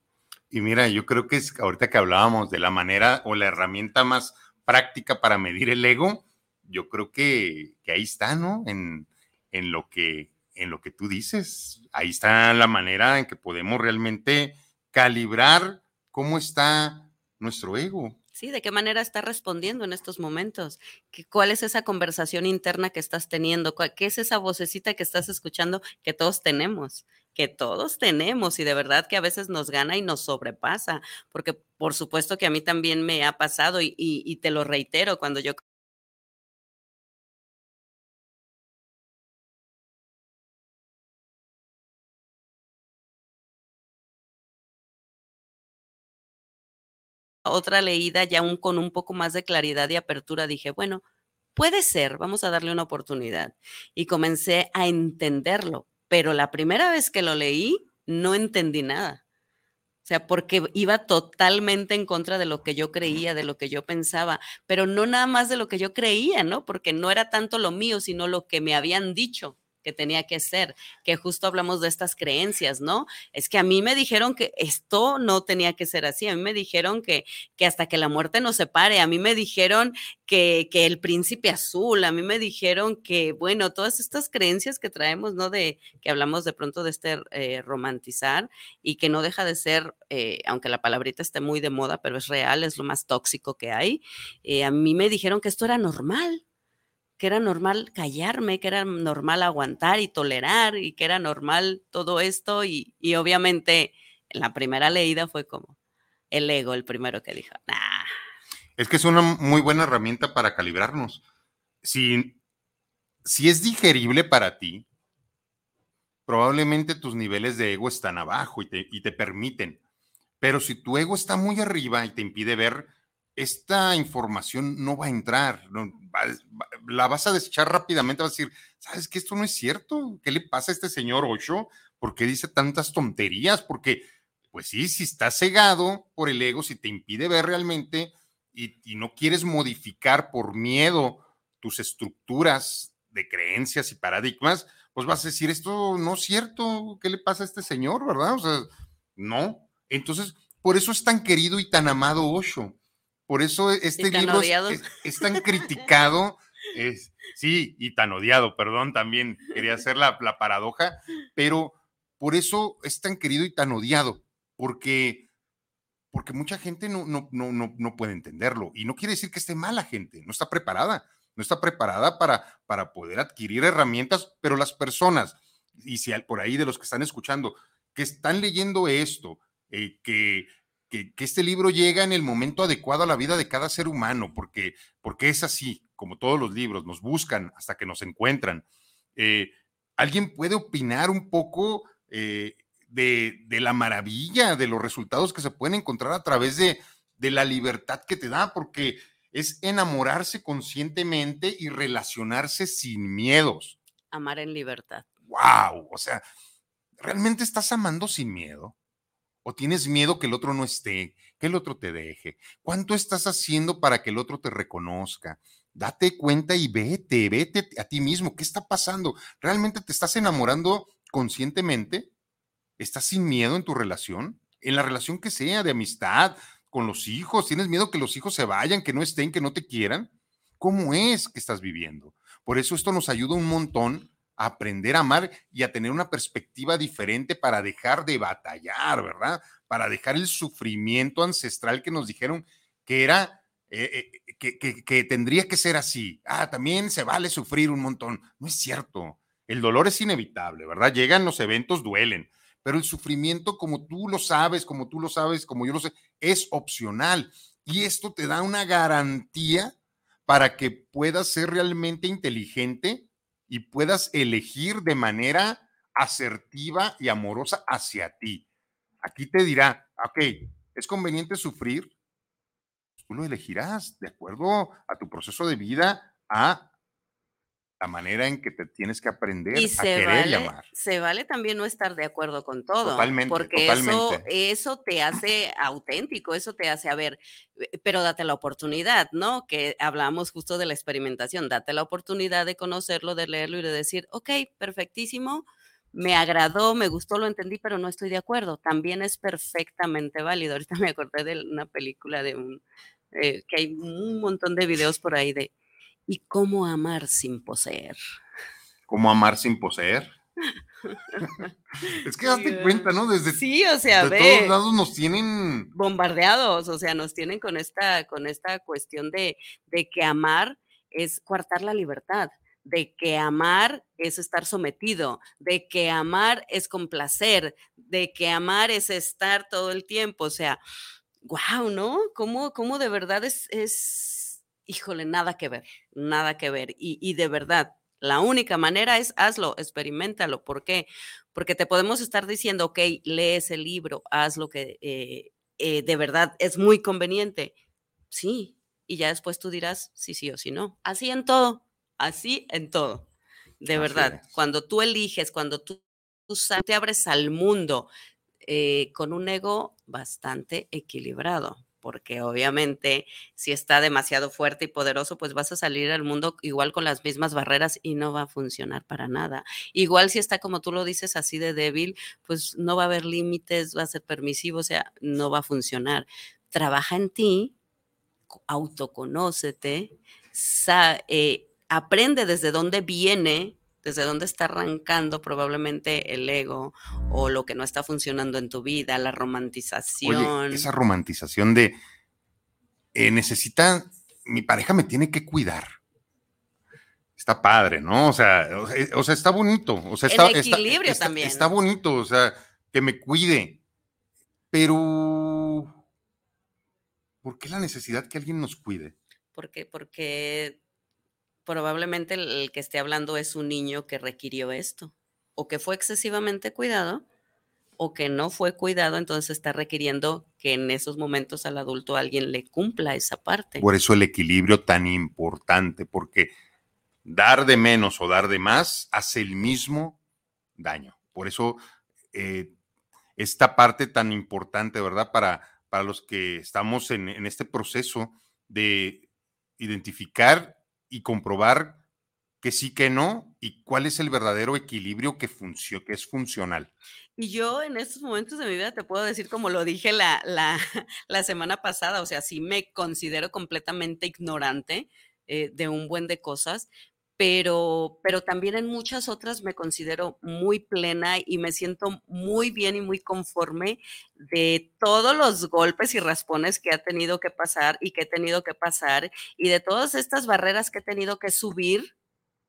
Y mira, yo creo que es ahorita que hablábamos de la manera o la herramienta más práctica para medir el ego, yo creo que, que ahí está, ¿no? En, en, lo que, en lo que tú dices. Ahí está la manera en que podemos realmente calibrar cómo está nuestro ego. Sí, de qué manera está respondiendo en estos momentos. ¿Qué, ¿Cuál es esa conversación interna que estás teniendo? ¿Qué es esa vocecita que estás escuchando que todos tenemos? Que todos tenemos y de verdad que a veces nos gana y nos sobrepasa, porque por supuesto que a mí también me ha pasado y, y te lo reitero, cuando yo otra leída ya un, con un poco más de claridad y apertura, dije, bueno, puede ser, vamos a darle una oportunidad. Y comencé a entenderlo, pero la primera vez que lo leí, no entendí nada. O sea, porque iba totalmente en contra de lo que yo creía, de lo que yo pensaba, pero no nada más de lo que yo creía, ¿no? Porque no era tanto lo mío, sino lo que me habían dicho que tenía que ser, que justo hablamos de estas creencias, ¿no? Es que a mí me dijeron que esto no tenía que ser así, a mí me dijeron que, que hasta que la muerte nos separe, a mí me dijeron que, que, el príncipe azul, a mí me dijeron que, bueno, todas estas creencias que traemos, ¿no? De que hablamos de pronto de este eh, romantizar y que no deja de ser, eh, aunque la palabrita esté muy de moda, pero es real, es lo más tóxico que hay, eh, a mí me dijeron que esto era normal que era normal callarme, que era normal aguantar y tolerar y que era normal todo esto y, y obviamente en la primera leída fue como el ego el primero que dijo, nah. Es que es una muy buena herramienta para calibrarnos. Si, si es digerible para ti, probablemente tus niveles de ego están abajo y te, y te permiten. Pero si tu ego está muy arriba y te impide ver, esta información no va a entrar, la vas a desechar rápidamente, vas a decir, ¿sabes que esto no es cierto? ¿Qué le pasa a este señor Ocho? ¿Por qué dice tantas tonterías? Porque, pues sí, si estás cegado por el ego, si te impide ver realmente y, y no quieres modificar por miedo tus estructuras de creencias y paradigmas, pues vas a decir, esto no es cierto, ¿qué le pasa a este señor, verdad? O sea, no. Entonces, por eso es tan querido y tan amado Osho por eso este libro es, tan criticado. Es, sí, y tan odiado, perdón, también quería hacer la, paradoja, pero por eso es tan querido y tan odiado, porque, porque mucha gente no, no, no, no, no puede entenderlo. Y no quiere decir que esté mala gente, no está preparada, no está preparada para, para poder adquirir herramientas, pero las personas, y si por ahí de los que están escuchando, que están leyendo esto, eh, que que, este libro llega en el momento adecuado a la vida de cada ser humano, porque, porque es así, como todos los libros, nos buscan hasta que nos encuentran. Eh, ¿Alguien puede opinar un poco eh, de, de, la maravilla, de los resultados que se pueden encontrar a través de, de la libertad que te da? Porque es enamorarse conscientemente y relacionarse sin miedos. Amar en libertad. ¡Wow! O sea, ¿realmente estás amando sin miedo? ¿O tienes miedo que el otro no esté, que el otro te deje? ¿Cuánto estás haciendo para que el otro te reconozca? Date cuenta y vete, vete a ti mismo. ¿Qué está pasando? ¿Realmente te estás enamorando conscientemente? ¿Estás sin miedo en tu relación? En la relación que sea, de amistad, con los hijos. ¿Tienes miedo que los hijos se vayan, que no estén, que no te quieran? ¿Cómo es que estás viviendo? Por eso esto nos ayuda un montón aprender a amar y a tener una perspectiva diferente para dejar de batallar, ¿verdad? Para dejar el sufrimiento ancestral que nos dijeron que era, eh, eh, que, que, tendría que ser así. Ah, también se vale sufrir un montón. No es cierto. El dolor es inevitable, ¿verdad? Llegan los eventos, duelen, pero el sufrimiento, como tú lo sabes, como tú lo sabes, como yo lo sé, es opcional. Y esto te da una garantía para que puedas ser realmente inteligente y puedas elegir de manera asertiva y amorosa hacia ti. Aquí te dirá, ok, ¿es conveniente sufrir? Tú lo elegirás de acuerdo a tu proceso de vida, a la manera en que te tienes que aprender a querer llamar. Se vale también no estar de acuerdo con todo. Totalmente. Porque Eso, eso te hace auténtico, eso te hace, a ver, eh, pero date la oportunidad, ¿no? Que hablamos justo de la experimentación, date la oportunidad de conocerlo, de leerlo y de decir, ok, perfectísimo, me agradó, me gustó, lo entendí, pero no estoy de acuerdo. También es perfectamente válido. Ahorita me acordé de una película de un, eh, que hay un montón de videos por ahí de ¿Y cómo amar sin poseer? ¿Cómo amar sin poseer? es que date cuenta, ¿no? Desde sí, o sea, de todos lados nos tienen bombardeados, o sea, nos tienen con esta, con esta cuestión de, de que amar es coartar la libertad, de que amar es estar sometido, de que amar es complacer, de que amar es estar todo el tiempo, o sea, wow, ¿no? ¿Cómo, cómo de verdad es, es híjole, nada que ver, nada que ver. Y, de verdad, la única manera es hazlo, experimentalo. ¿Por qué? Porque te podemos estar diciendo, ok, lees el libro, haz lo que eh, eh, de verdad es muy conveniente. Sí, y ya después tú dirás sí, sí o sí no. Así en todo, así en todo. De verdad, cuando tú eliges, cuando tú, te abres al mundo eh, con un ego bastante equilibrado porque obviamente si está demasiado fuerte y poderoso, pues vas a salir al mundo igual con las mismas barreras y no va a funcionar para nada. Igual si está como tú lo dices así de débil, pues no va a haber límites, va a ser permisivo, o sea, no va a funcionar. Trabaja en ti, autoconócete, eh, aprende desde dónde viene desde dónde está arrancando probablemente el ego o lo que no está funcionando en tu vida, la romantización. esa romantización de eh, necesita, mi pareja me tiene que cuidar. está padre, ¿no? O sea, o sea, está bonito. O sea, está, El equilibrio está, también. Está bonito, o sea, que me cuide. Pero, ¿por qué la necesidad que alguien nos cuide? Porque, porque probablemente el, que esté hablando es un niño que requirió esto, o que fue excesivamente cuidado, o que no fue cuidado, entonces está requiriendo que en esos momentos al adulto alguien le cumpla esa parte. Por eso el equilibrio tan importante, porque dar de menos o dar de más hace el mismo daño. Por eso eh, esta parte tan importante, ¿verdad? Para, para los que estamos en este proceso de identificar y comprobar que sí, que no, y cuál es el verdadero equilibrio que, que es funcional. Y yo en estos momentos de mi vida te puedo decir, como lo dije la, la, la semana pasada, o sea, sí me considero completamente ignorante eh, de un buen de cosas, pero, pero también en muchas otras me considero muy plena y me siento muy bien y muy conforme de todos los golpes y raspones que ha tenido que pasar y que he tenido que pasar y de todas estas barreras que he tenido que subir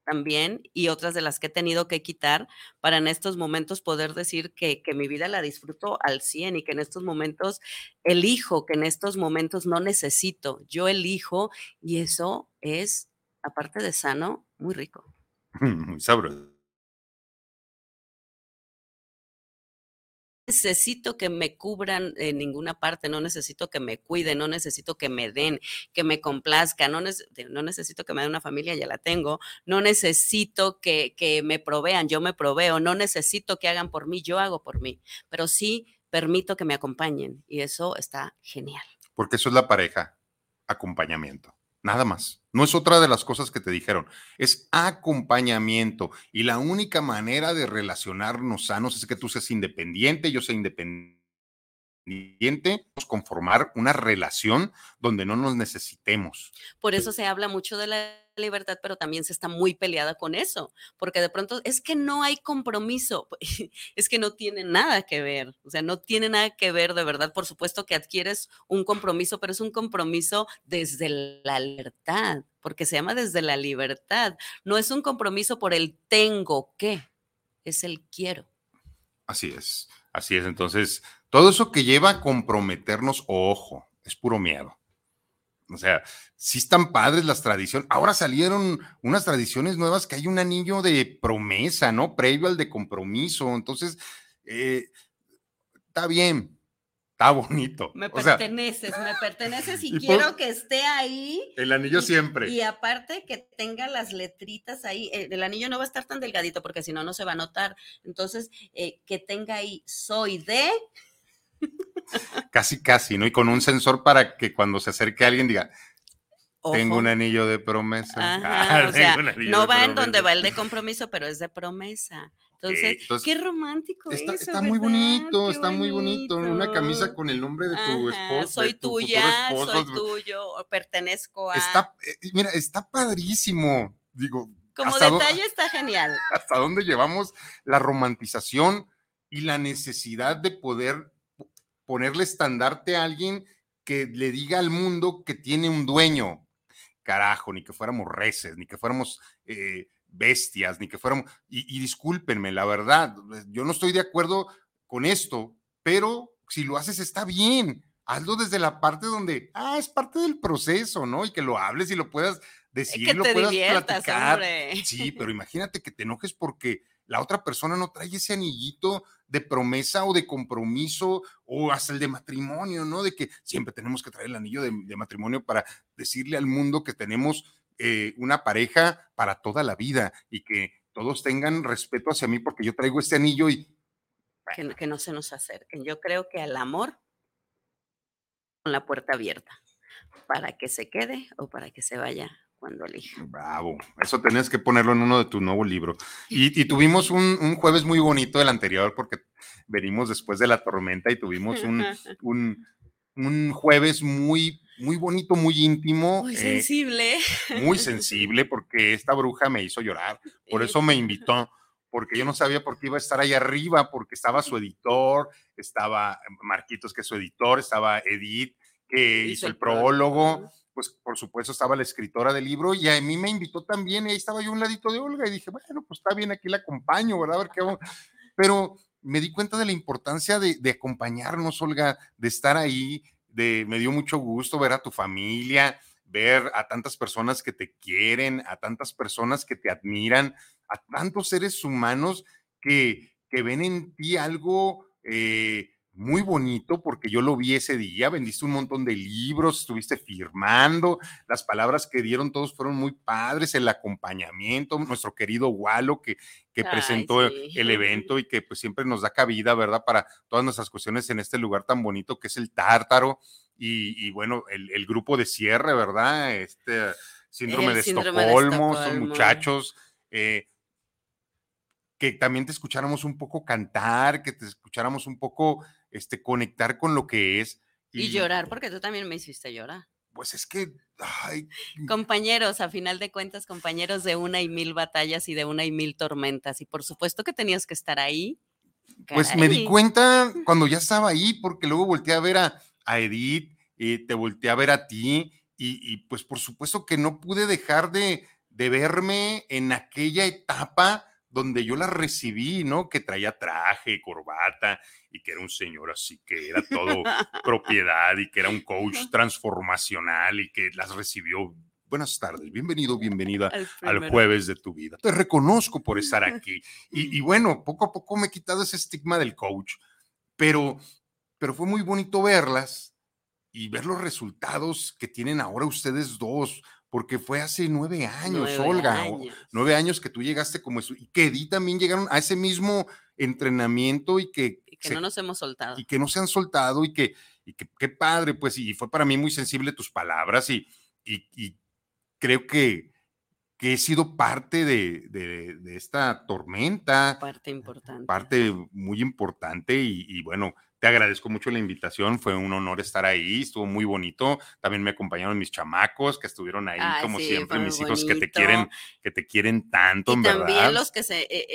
también y otras de las que he tenido que quitar para en estos momentos poder decir que, que mi vida la disfruto al 100 y que en estos momentos elijo, que en estos momentos no necesito, yo elijo y eso es, aparte de sano, muy rico. Muy sabroso. necesito que me cubran en ninguna parte, no necesito que me cuiden, no necesito que me den, que me complazcan, no, nece- no necesito que me den una familia, ya la tengo, no necesito que, que me provean, yo me proveo, no necesito que hagan por mí, yo hago por mí, pero sí permito que me acompañen y eso está genial. Porque eso es la pareja, acompañamiento. Nada más. No es otra de las cosas que te dijeron. Es acompañamiento. Y la única manera de relacionarnos sanos es que tú seas independiente, yo sea independiente, conformar una relación donde no nos necesitemos. Por eso se habla mucho de la libertad, pero también se está muy peleada con eso, porque de pronto es que no hay compromiso, es que no tiene nada que ver, o sea, no tiene nada que ver de verdad, por supuesto que adquieres un compromiso, pero es un compromiso desde la libertad, porque se llama desde la libertad, no es un compromiso por el tengo que, es el quiero. Así es, así es. Entonces, todo eso que lleva a comprometernos, ojo, es puro miedo. O sea, sí están padres las tradiciones. Ahora salieron unas tradiciones nuevas que hay un anillo de promesa, ¿no? Previo al de compromiso. Entonces, eh, está bien, está bonito. Me o sea, perteneces, me perteneces y, y por- quiero que esté ahí. el anillo Y- siempre. Y aparte que tenga las letritas ahí, eh, el anillo no va a estar tan delgadito porque si no, no se va a notar. Entonces, eh, que tenga ahí, soy de, Casi, casi, ¿no? Y con un sensor para que cuando se acerque alguien diga, tengo un anillo de promesa. Ajá, Ah, o sea, no va en donde va el de compromiso, pero es de promesa. Entonces, entonces, qué romántico Está, eso, está muy bonito, Qué está muy bonito. Una camisa con el nombre de tu Ajá, esposo. Soy de tu tuya, esposo. soy tuyo, pertenezco a. Está, eh, mira, está padrísimo. Digo, Como ¿hasta dó- detalle está genial. ¿hasta dónde llevamos la romantización y la necesidad de poder ponerle estandarte a alguien que le diga al mundo que tiene un dueño? Carajo, ni que fuéramos reces, ni que fuéramos eh, bestias, ni que fuéramos... Y, y discúlpenme, la verdad, yo no estoy de acuerdo con esto, pero si lo haces está bien. Hazlo desde la parte donde, ah, es parte del proceso, ¿no? Y que lo hables y lo puedas decir, que lo puedas platicar. hombre. Sí, pero imagínate que te enojes porque la otra persona no trae ese anillito de promesa o de compromiso o hasta el de matrimonio, ¿no? De que siempre tenemos que traer el anillo de, de matrimonio para decirle al mundo que tenemos eh, una pareja para toda la vida y que todos tengan respeto hacia mí porque yo traigo este anillo y que, que no se nos acerquen. Yo creo que al amor con la puerta abierta para que se quede o para que se vaya cuando elija. Bravo, eso tenías que ponerlo en uno de tu nuevo libro. Y, y tuvimos un, un jueves muy bonito del anterior porque venimos después de la tormenta y tuvimos un, un, un jueves muy, muy bonito, muy íntimo, Muy eh, sensible. muy sensible porque esta bruja me hizo llorar. Por eso me invitó, porque yo no sabía por qué iba a estar ahí arriba, porque estaba su editor, estaba Marquitos, que es su editor, estaba Edith, que hizo, el prólogo, pues por supuesto estaba la escritora del libro y a mí me invitó también y ahí estaba yo un ladito de Olga y dije, bueno, pues está bien, aquí la acompaño, ¿verdad? A ver qué hago. Pero me di cuenta de la importancia de, de acompañarnos, Olga, de estar ahí, me dio mucho gusto ver a tu familia, ver a tantas personas que te quieren, a tantas personas que te admiran, a tantos seres humanos que, que ven en ti algo eh, muy bonito porque yo lo vi ese día, vendiste un montón de libros, estuviste firmando, las palabras que dieron todos fueron muy padres, el acompañamiento, nuestro querido Walo que, que presentó sí. el evento y que pues siempre nos da cabida, ¿verdad? Para todas nuestras cuestiones en este lugar tan bonito que es el Tártaro y, y bueno, el, el, grupo de cierre, ¿verdad? Este síndrome, de, síndrome Estocolmo, de, Estocolmo, son muchachos. Eh, que también te escucháramos un poco cantar, que te escucháramos un poco este, conectar con lo que es. Y, y llorar, porque tú también me hiciste llorar. Pues es que... Ay. Compañeros, a final de cuentas, compañeros de una y mil batallas y de una y mil tormentas. Y por supuesto que tenías que estar ahí. Caray. Pues me di cuenta cuando ya estaba ahí, porque luego volteé a ver a, a Edith, eh, te volteé a ver a ti, y, y, pues por supuesto que no pude dejar de, de verme en aquella etapa donde yo la recibí, ¿no? Que traía traje, corbata y que era un señor así, que era todo propiedad y que era un coach transformacional y que las recibió. Buenas tardes, bienvenido, bienvenida al jueves de tu vida. Te reconozco por estar aquí. Y, y, bueno, poco a poco me he quitado ese estigma del coach, pero, pero fue muy bonito verlas y ver los resultados que tienen ahora ustedes dos, porque fue hace nueve años, nueve Olga, años. nueve años que tú llegaste como eso, y que Edith también llegaron a ese mismo entrenamiento y que... Y que se, no nos hemos soltado. Y que no se han soltado y que, y que qué padre, pues, y fue para mí muy sensible tus palabras y, y, y creo que, que he sido parte de, de, de, esta tormenta. Parte importante. Parte muy importante y, y bueno, te agradezco mucho la invitación, fue un honor estar ahí, estuvo muy bonito. También me acompañaron mis chamacos que estuvieron ahí, Ay, como sí, siempre, mis hijos bonito. que te quieren, que te quieren tanto, y en también verdad. los que se, eh,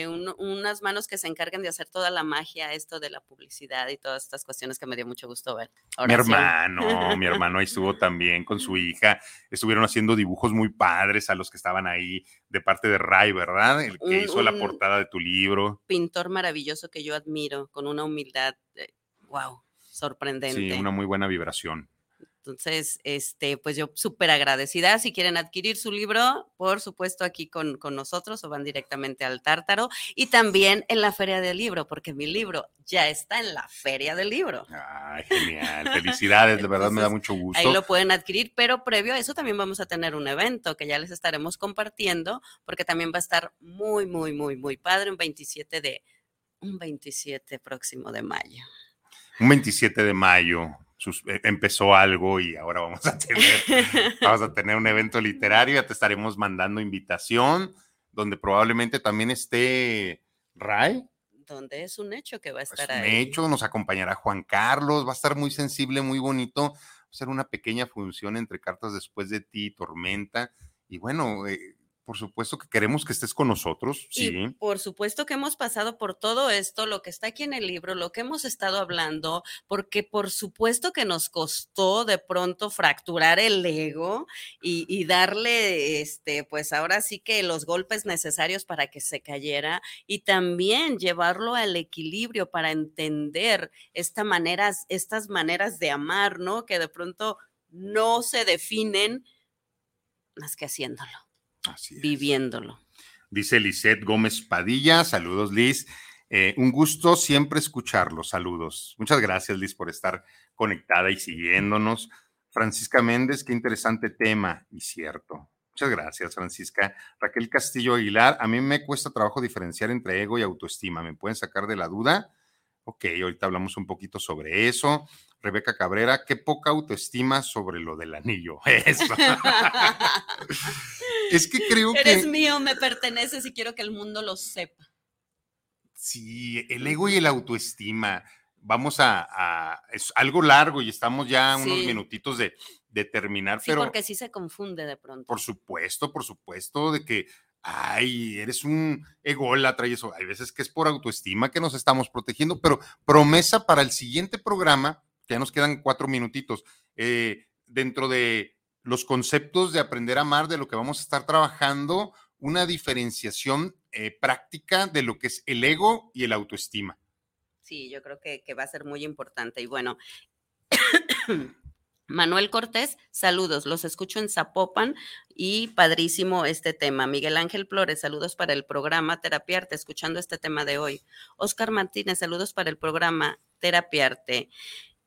eh, un, unas manos que se encargan de hacer toda la magia, esto de la publicidad y todas estas cuestiones que me dio mucho gusto ver. Oración. Mi hermano, mi hermano ahí estuvo también con su hija, estuvieron haciendo dibujos muy padres a los que estaban ahí de parte de Ray, ¿verdad? El que Un- hizo la portada de tu libro. Pintor maravilloso que yo admiro, con una humildad, wow, sorprendente. Sí, una muy buena vibración. Entonces, este, pues yo súper agradecida. Si quieren adquirir su libro, por supuesto, aquí con, con, nosotros o van directamente al Tártaro y también en la Feria del Libro, porque mi libro ya está en la Feria del Libro. Ay, genial. Felicidades, de verdad me da mucho gusto. Ahí lo pueden adquirir, pero previo a eso también vamos a tener un evento que ya les estaremos compartiendo, porque también va a estar muy, muy, muy, muy padre, un 27 de, un 27 próximo de mayo. Un 27 de mayo sus, eh, empezó algo y ahora vamos a tener, vamos a tener un evento literario, ya te estaremos mandando invitación, donde probablemente también esté Ray. Donde es un hecho que va a estar es un ahí. hecho, nos acompañará Juan Carlos, va a estar muy sensible, muy bonito, va a ser una pequeña función entre cartas después de ti, Tormenta, y bueno, eh, por supuesto que queremos que estés con nosotros, sí. Y por supuesto que hemos pasado por todo esto, lo que está aquí en el libro, lo que hemos estado hablando, porque por supuesto que nos costó de pronto fracturar el ego y, y darle, este, pues ahora sí que los golpes necesarios para que se cayera y también llevarlo al equilibrio para entender esta maneras, estas maneras de amar, ¿no? Que de pronto no se definen más que haciéndolo. Así es. viviéndolo. Dice Lisette Gómez Padilla, saludos Liz. Eh, un gusto siempre escucharlos, saludos. Muchas gracias Liz por estar conectada y siguiéndonos. Francisca Méndez, qué interesante tema y cierto. Muchas gracias, Francisca. Raquel Castillo Aguilar, a mí me cuesta trabajo diferenciar entre ego y autoestima. ¿Me pueden sacar de la duda? Ok, ahorita hablamos un poquito sobre eso. Rebeca Cabrera, qué poca autoestima sobre lo del anillo. Eso. es que creo que. Eres mío, me perteneces y quiero que el mundo lo sepa. Sí, el ego y el autoestima. Vamos a, a es algo largo y estamos ya unos Sí. minutitos de, de terminar, Sí, pero porque sí se confunde de pronto. por supuesto, por supuesto, de que, ay, eres un ególatra y eso. Hay veces que es por autoestima que nos estamos protegiendo, pero promesa para el siguiente programa, que ya nos quedan cuatro minutitos, eh, dentro de los conceptos de aprender a amar, de lo que vamos a estar trabajando, una diferenciación eh, práctica de lo que es el ego y el autoestima. Sí, yo creo que, que va a ser muy importante. Y bueno, Manuel Cortés, saludos, los escucho en Zapopan y padrísimo este tema. Miguel Ángel Flores, saludos para el programa Terapiarte, escuchando este tema de hoy. Oscar Martínez, saludos para el programa Terapiarte.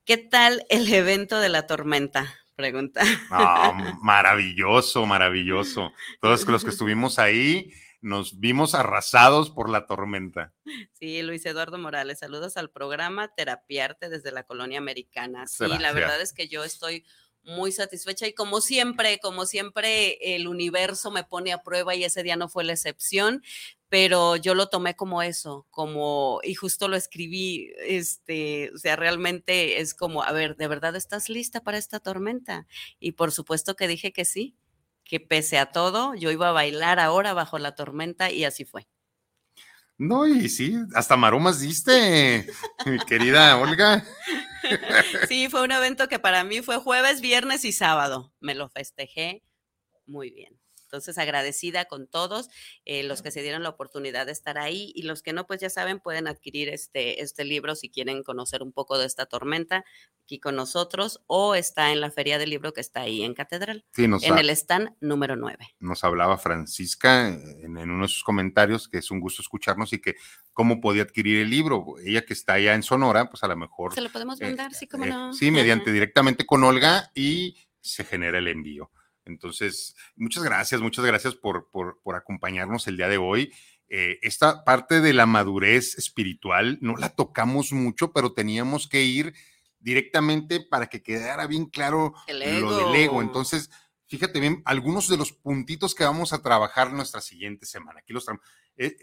¿Qué tal el evento de la tormenta? Pregunta. maravilloso, maravilloso. Todos los que estuvimos ahí nos vimos arrasados por la tormenta. Sí, Luis Eduardo Morales, saludos al programa Terapiarte desde la colonia americana. Sí, la verdad es que yo estoy muy satisfecha y como siempre, como siempre, el universo me pone a prueba y ese día no fue la excepción, pero yo lo tomé como eso, como, y justo lo escribí, este, o sea, realmente es como, a ver, ¿de verdad estás lista para esta tormenta? Y por supuesto que dije que sí, que pese a todo, yo iba a bailar ahora bajo la tormenta y así fue. No, y sí, hasta maromas diste, mi querida Olga. Sí, fue un evento que para mí fue jueves, viernes y sábado. Me lo festejé muy bien. Entonces, agradecida con todos eh, los que se dieron la oportunidad de estar ahí y los que no, pues ya saben, pueden adquirir este, este libro si quieren conocer un poco de esta tormenta aquí con nosotros o está en la feria del libro que está ahí en Catedral, en el stand número 9. Nos hablaba Francisca en, uno de sus comentarios que es un gusto escucharnos y que cómo podía adquirir el libro. Ella que está allá en Sonora, pues a lo mejor... Se lo podemos eh, mandar, sí, como eh, no. Sí, mediante directamente con Olga y se genera el envío. Entonces, muchas gracias, muchas gracias por, por, acompañarnos el día de hoy. Eh, esta parte de la madurez espiritual no la tocamos mucho, pero teníamos que ir directamente para que quedara bien claro lo del ego. Entonces, fíjate bien, algunos de los puntitos que vamos a trabajar nuestra siguiente semana. Aquí los eh,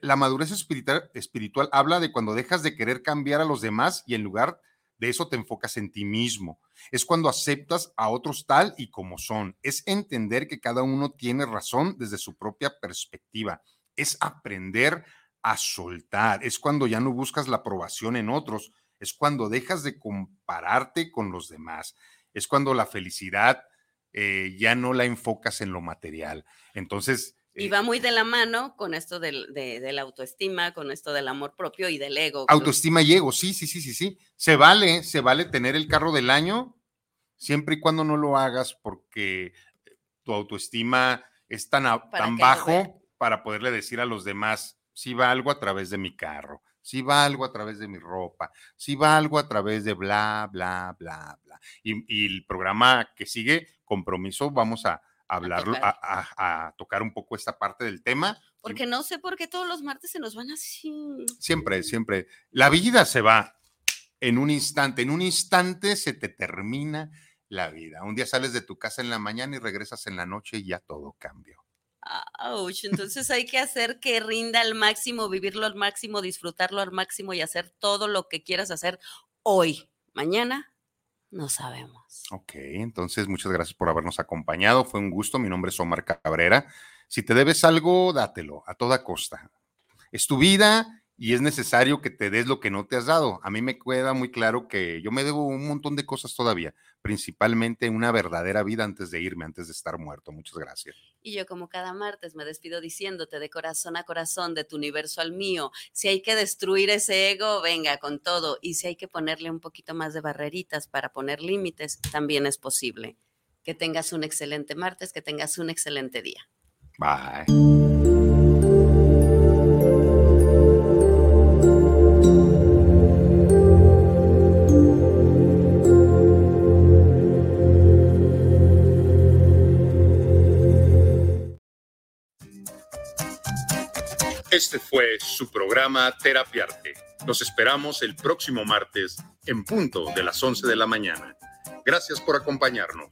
la madurez espiritual, espiritual habla de cuando dejas de querer cambiar a los demás y en lugar de eso te enfocas en ti mismo. Es cuando aceptas a otros tal y como son. Es entender que cada uno tiene razón desde su propia perspectiva. Es aprender a soltar. Es cuando ya no buscas la aprobación en otros. Es cuando dejas de compararte con los demás. Es cuando la felicidad eh, ya no la enfocas en lo material. Entonces, y va muy de la mano con esto del, de, la autoestima, con esto del amor propio y del ego. Autoestima y ego, sí, sí, sí, sí, sí. Se vale, se vale tener el carro del año, siempre y cuando no lo hagas porque tu autoestima es tan, tan bajo para poderle decir a los demás, si va algo a través de mi carro, si va algo a través de mi ropa, si va algo a través de bla, bla, bla, bla. y el programa que sigue, compromiso, vamos a hablarlo, a, tocar un poco esta parte del tema. Porque no sé por qué todos los martes se nos van así. Siempre, siempre. La vida se va en un instante, en un instante se te termina la vida. Un día sales de tu casa en la mañana y regresas en la noche y ya todo cambió. Ouch, entonces hay que hacer que rinda al máximo, vivirlo al máximo, disfrutarlo al máximo y hacer todo lo que quieras hacer hoy. Mañana no sabemos. Ok, entonces muchas gracias por habernos acompañado. Fue un gusto. Mi nombre es Omar Cabrera. Si te debes algo, dátelo a toda costa. Es tu vida y es necesario que te des lo que no te has dado. A mí me queda muy claro que yo me debo un montón de cosas todavía, principalmente una verdadera vida antes de irme, antes de estar muerto. Muchas gracias. Y yo como cada martes me despido diciéndote de corazón a corazón, de tu universo al mío, si hay que destruir ese ego, venga con todo. Y si hay que ponerle un poquito más de barreritas para poner límites, también es posible. Que tengas un excelente martes, que tengas un excelente día. Bye. Este fue su programa Terapiarte. Los esperamos el próximo martes en punto de las 11 de la mañana. Gracias por acompañarnos.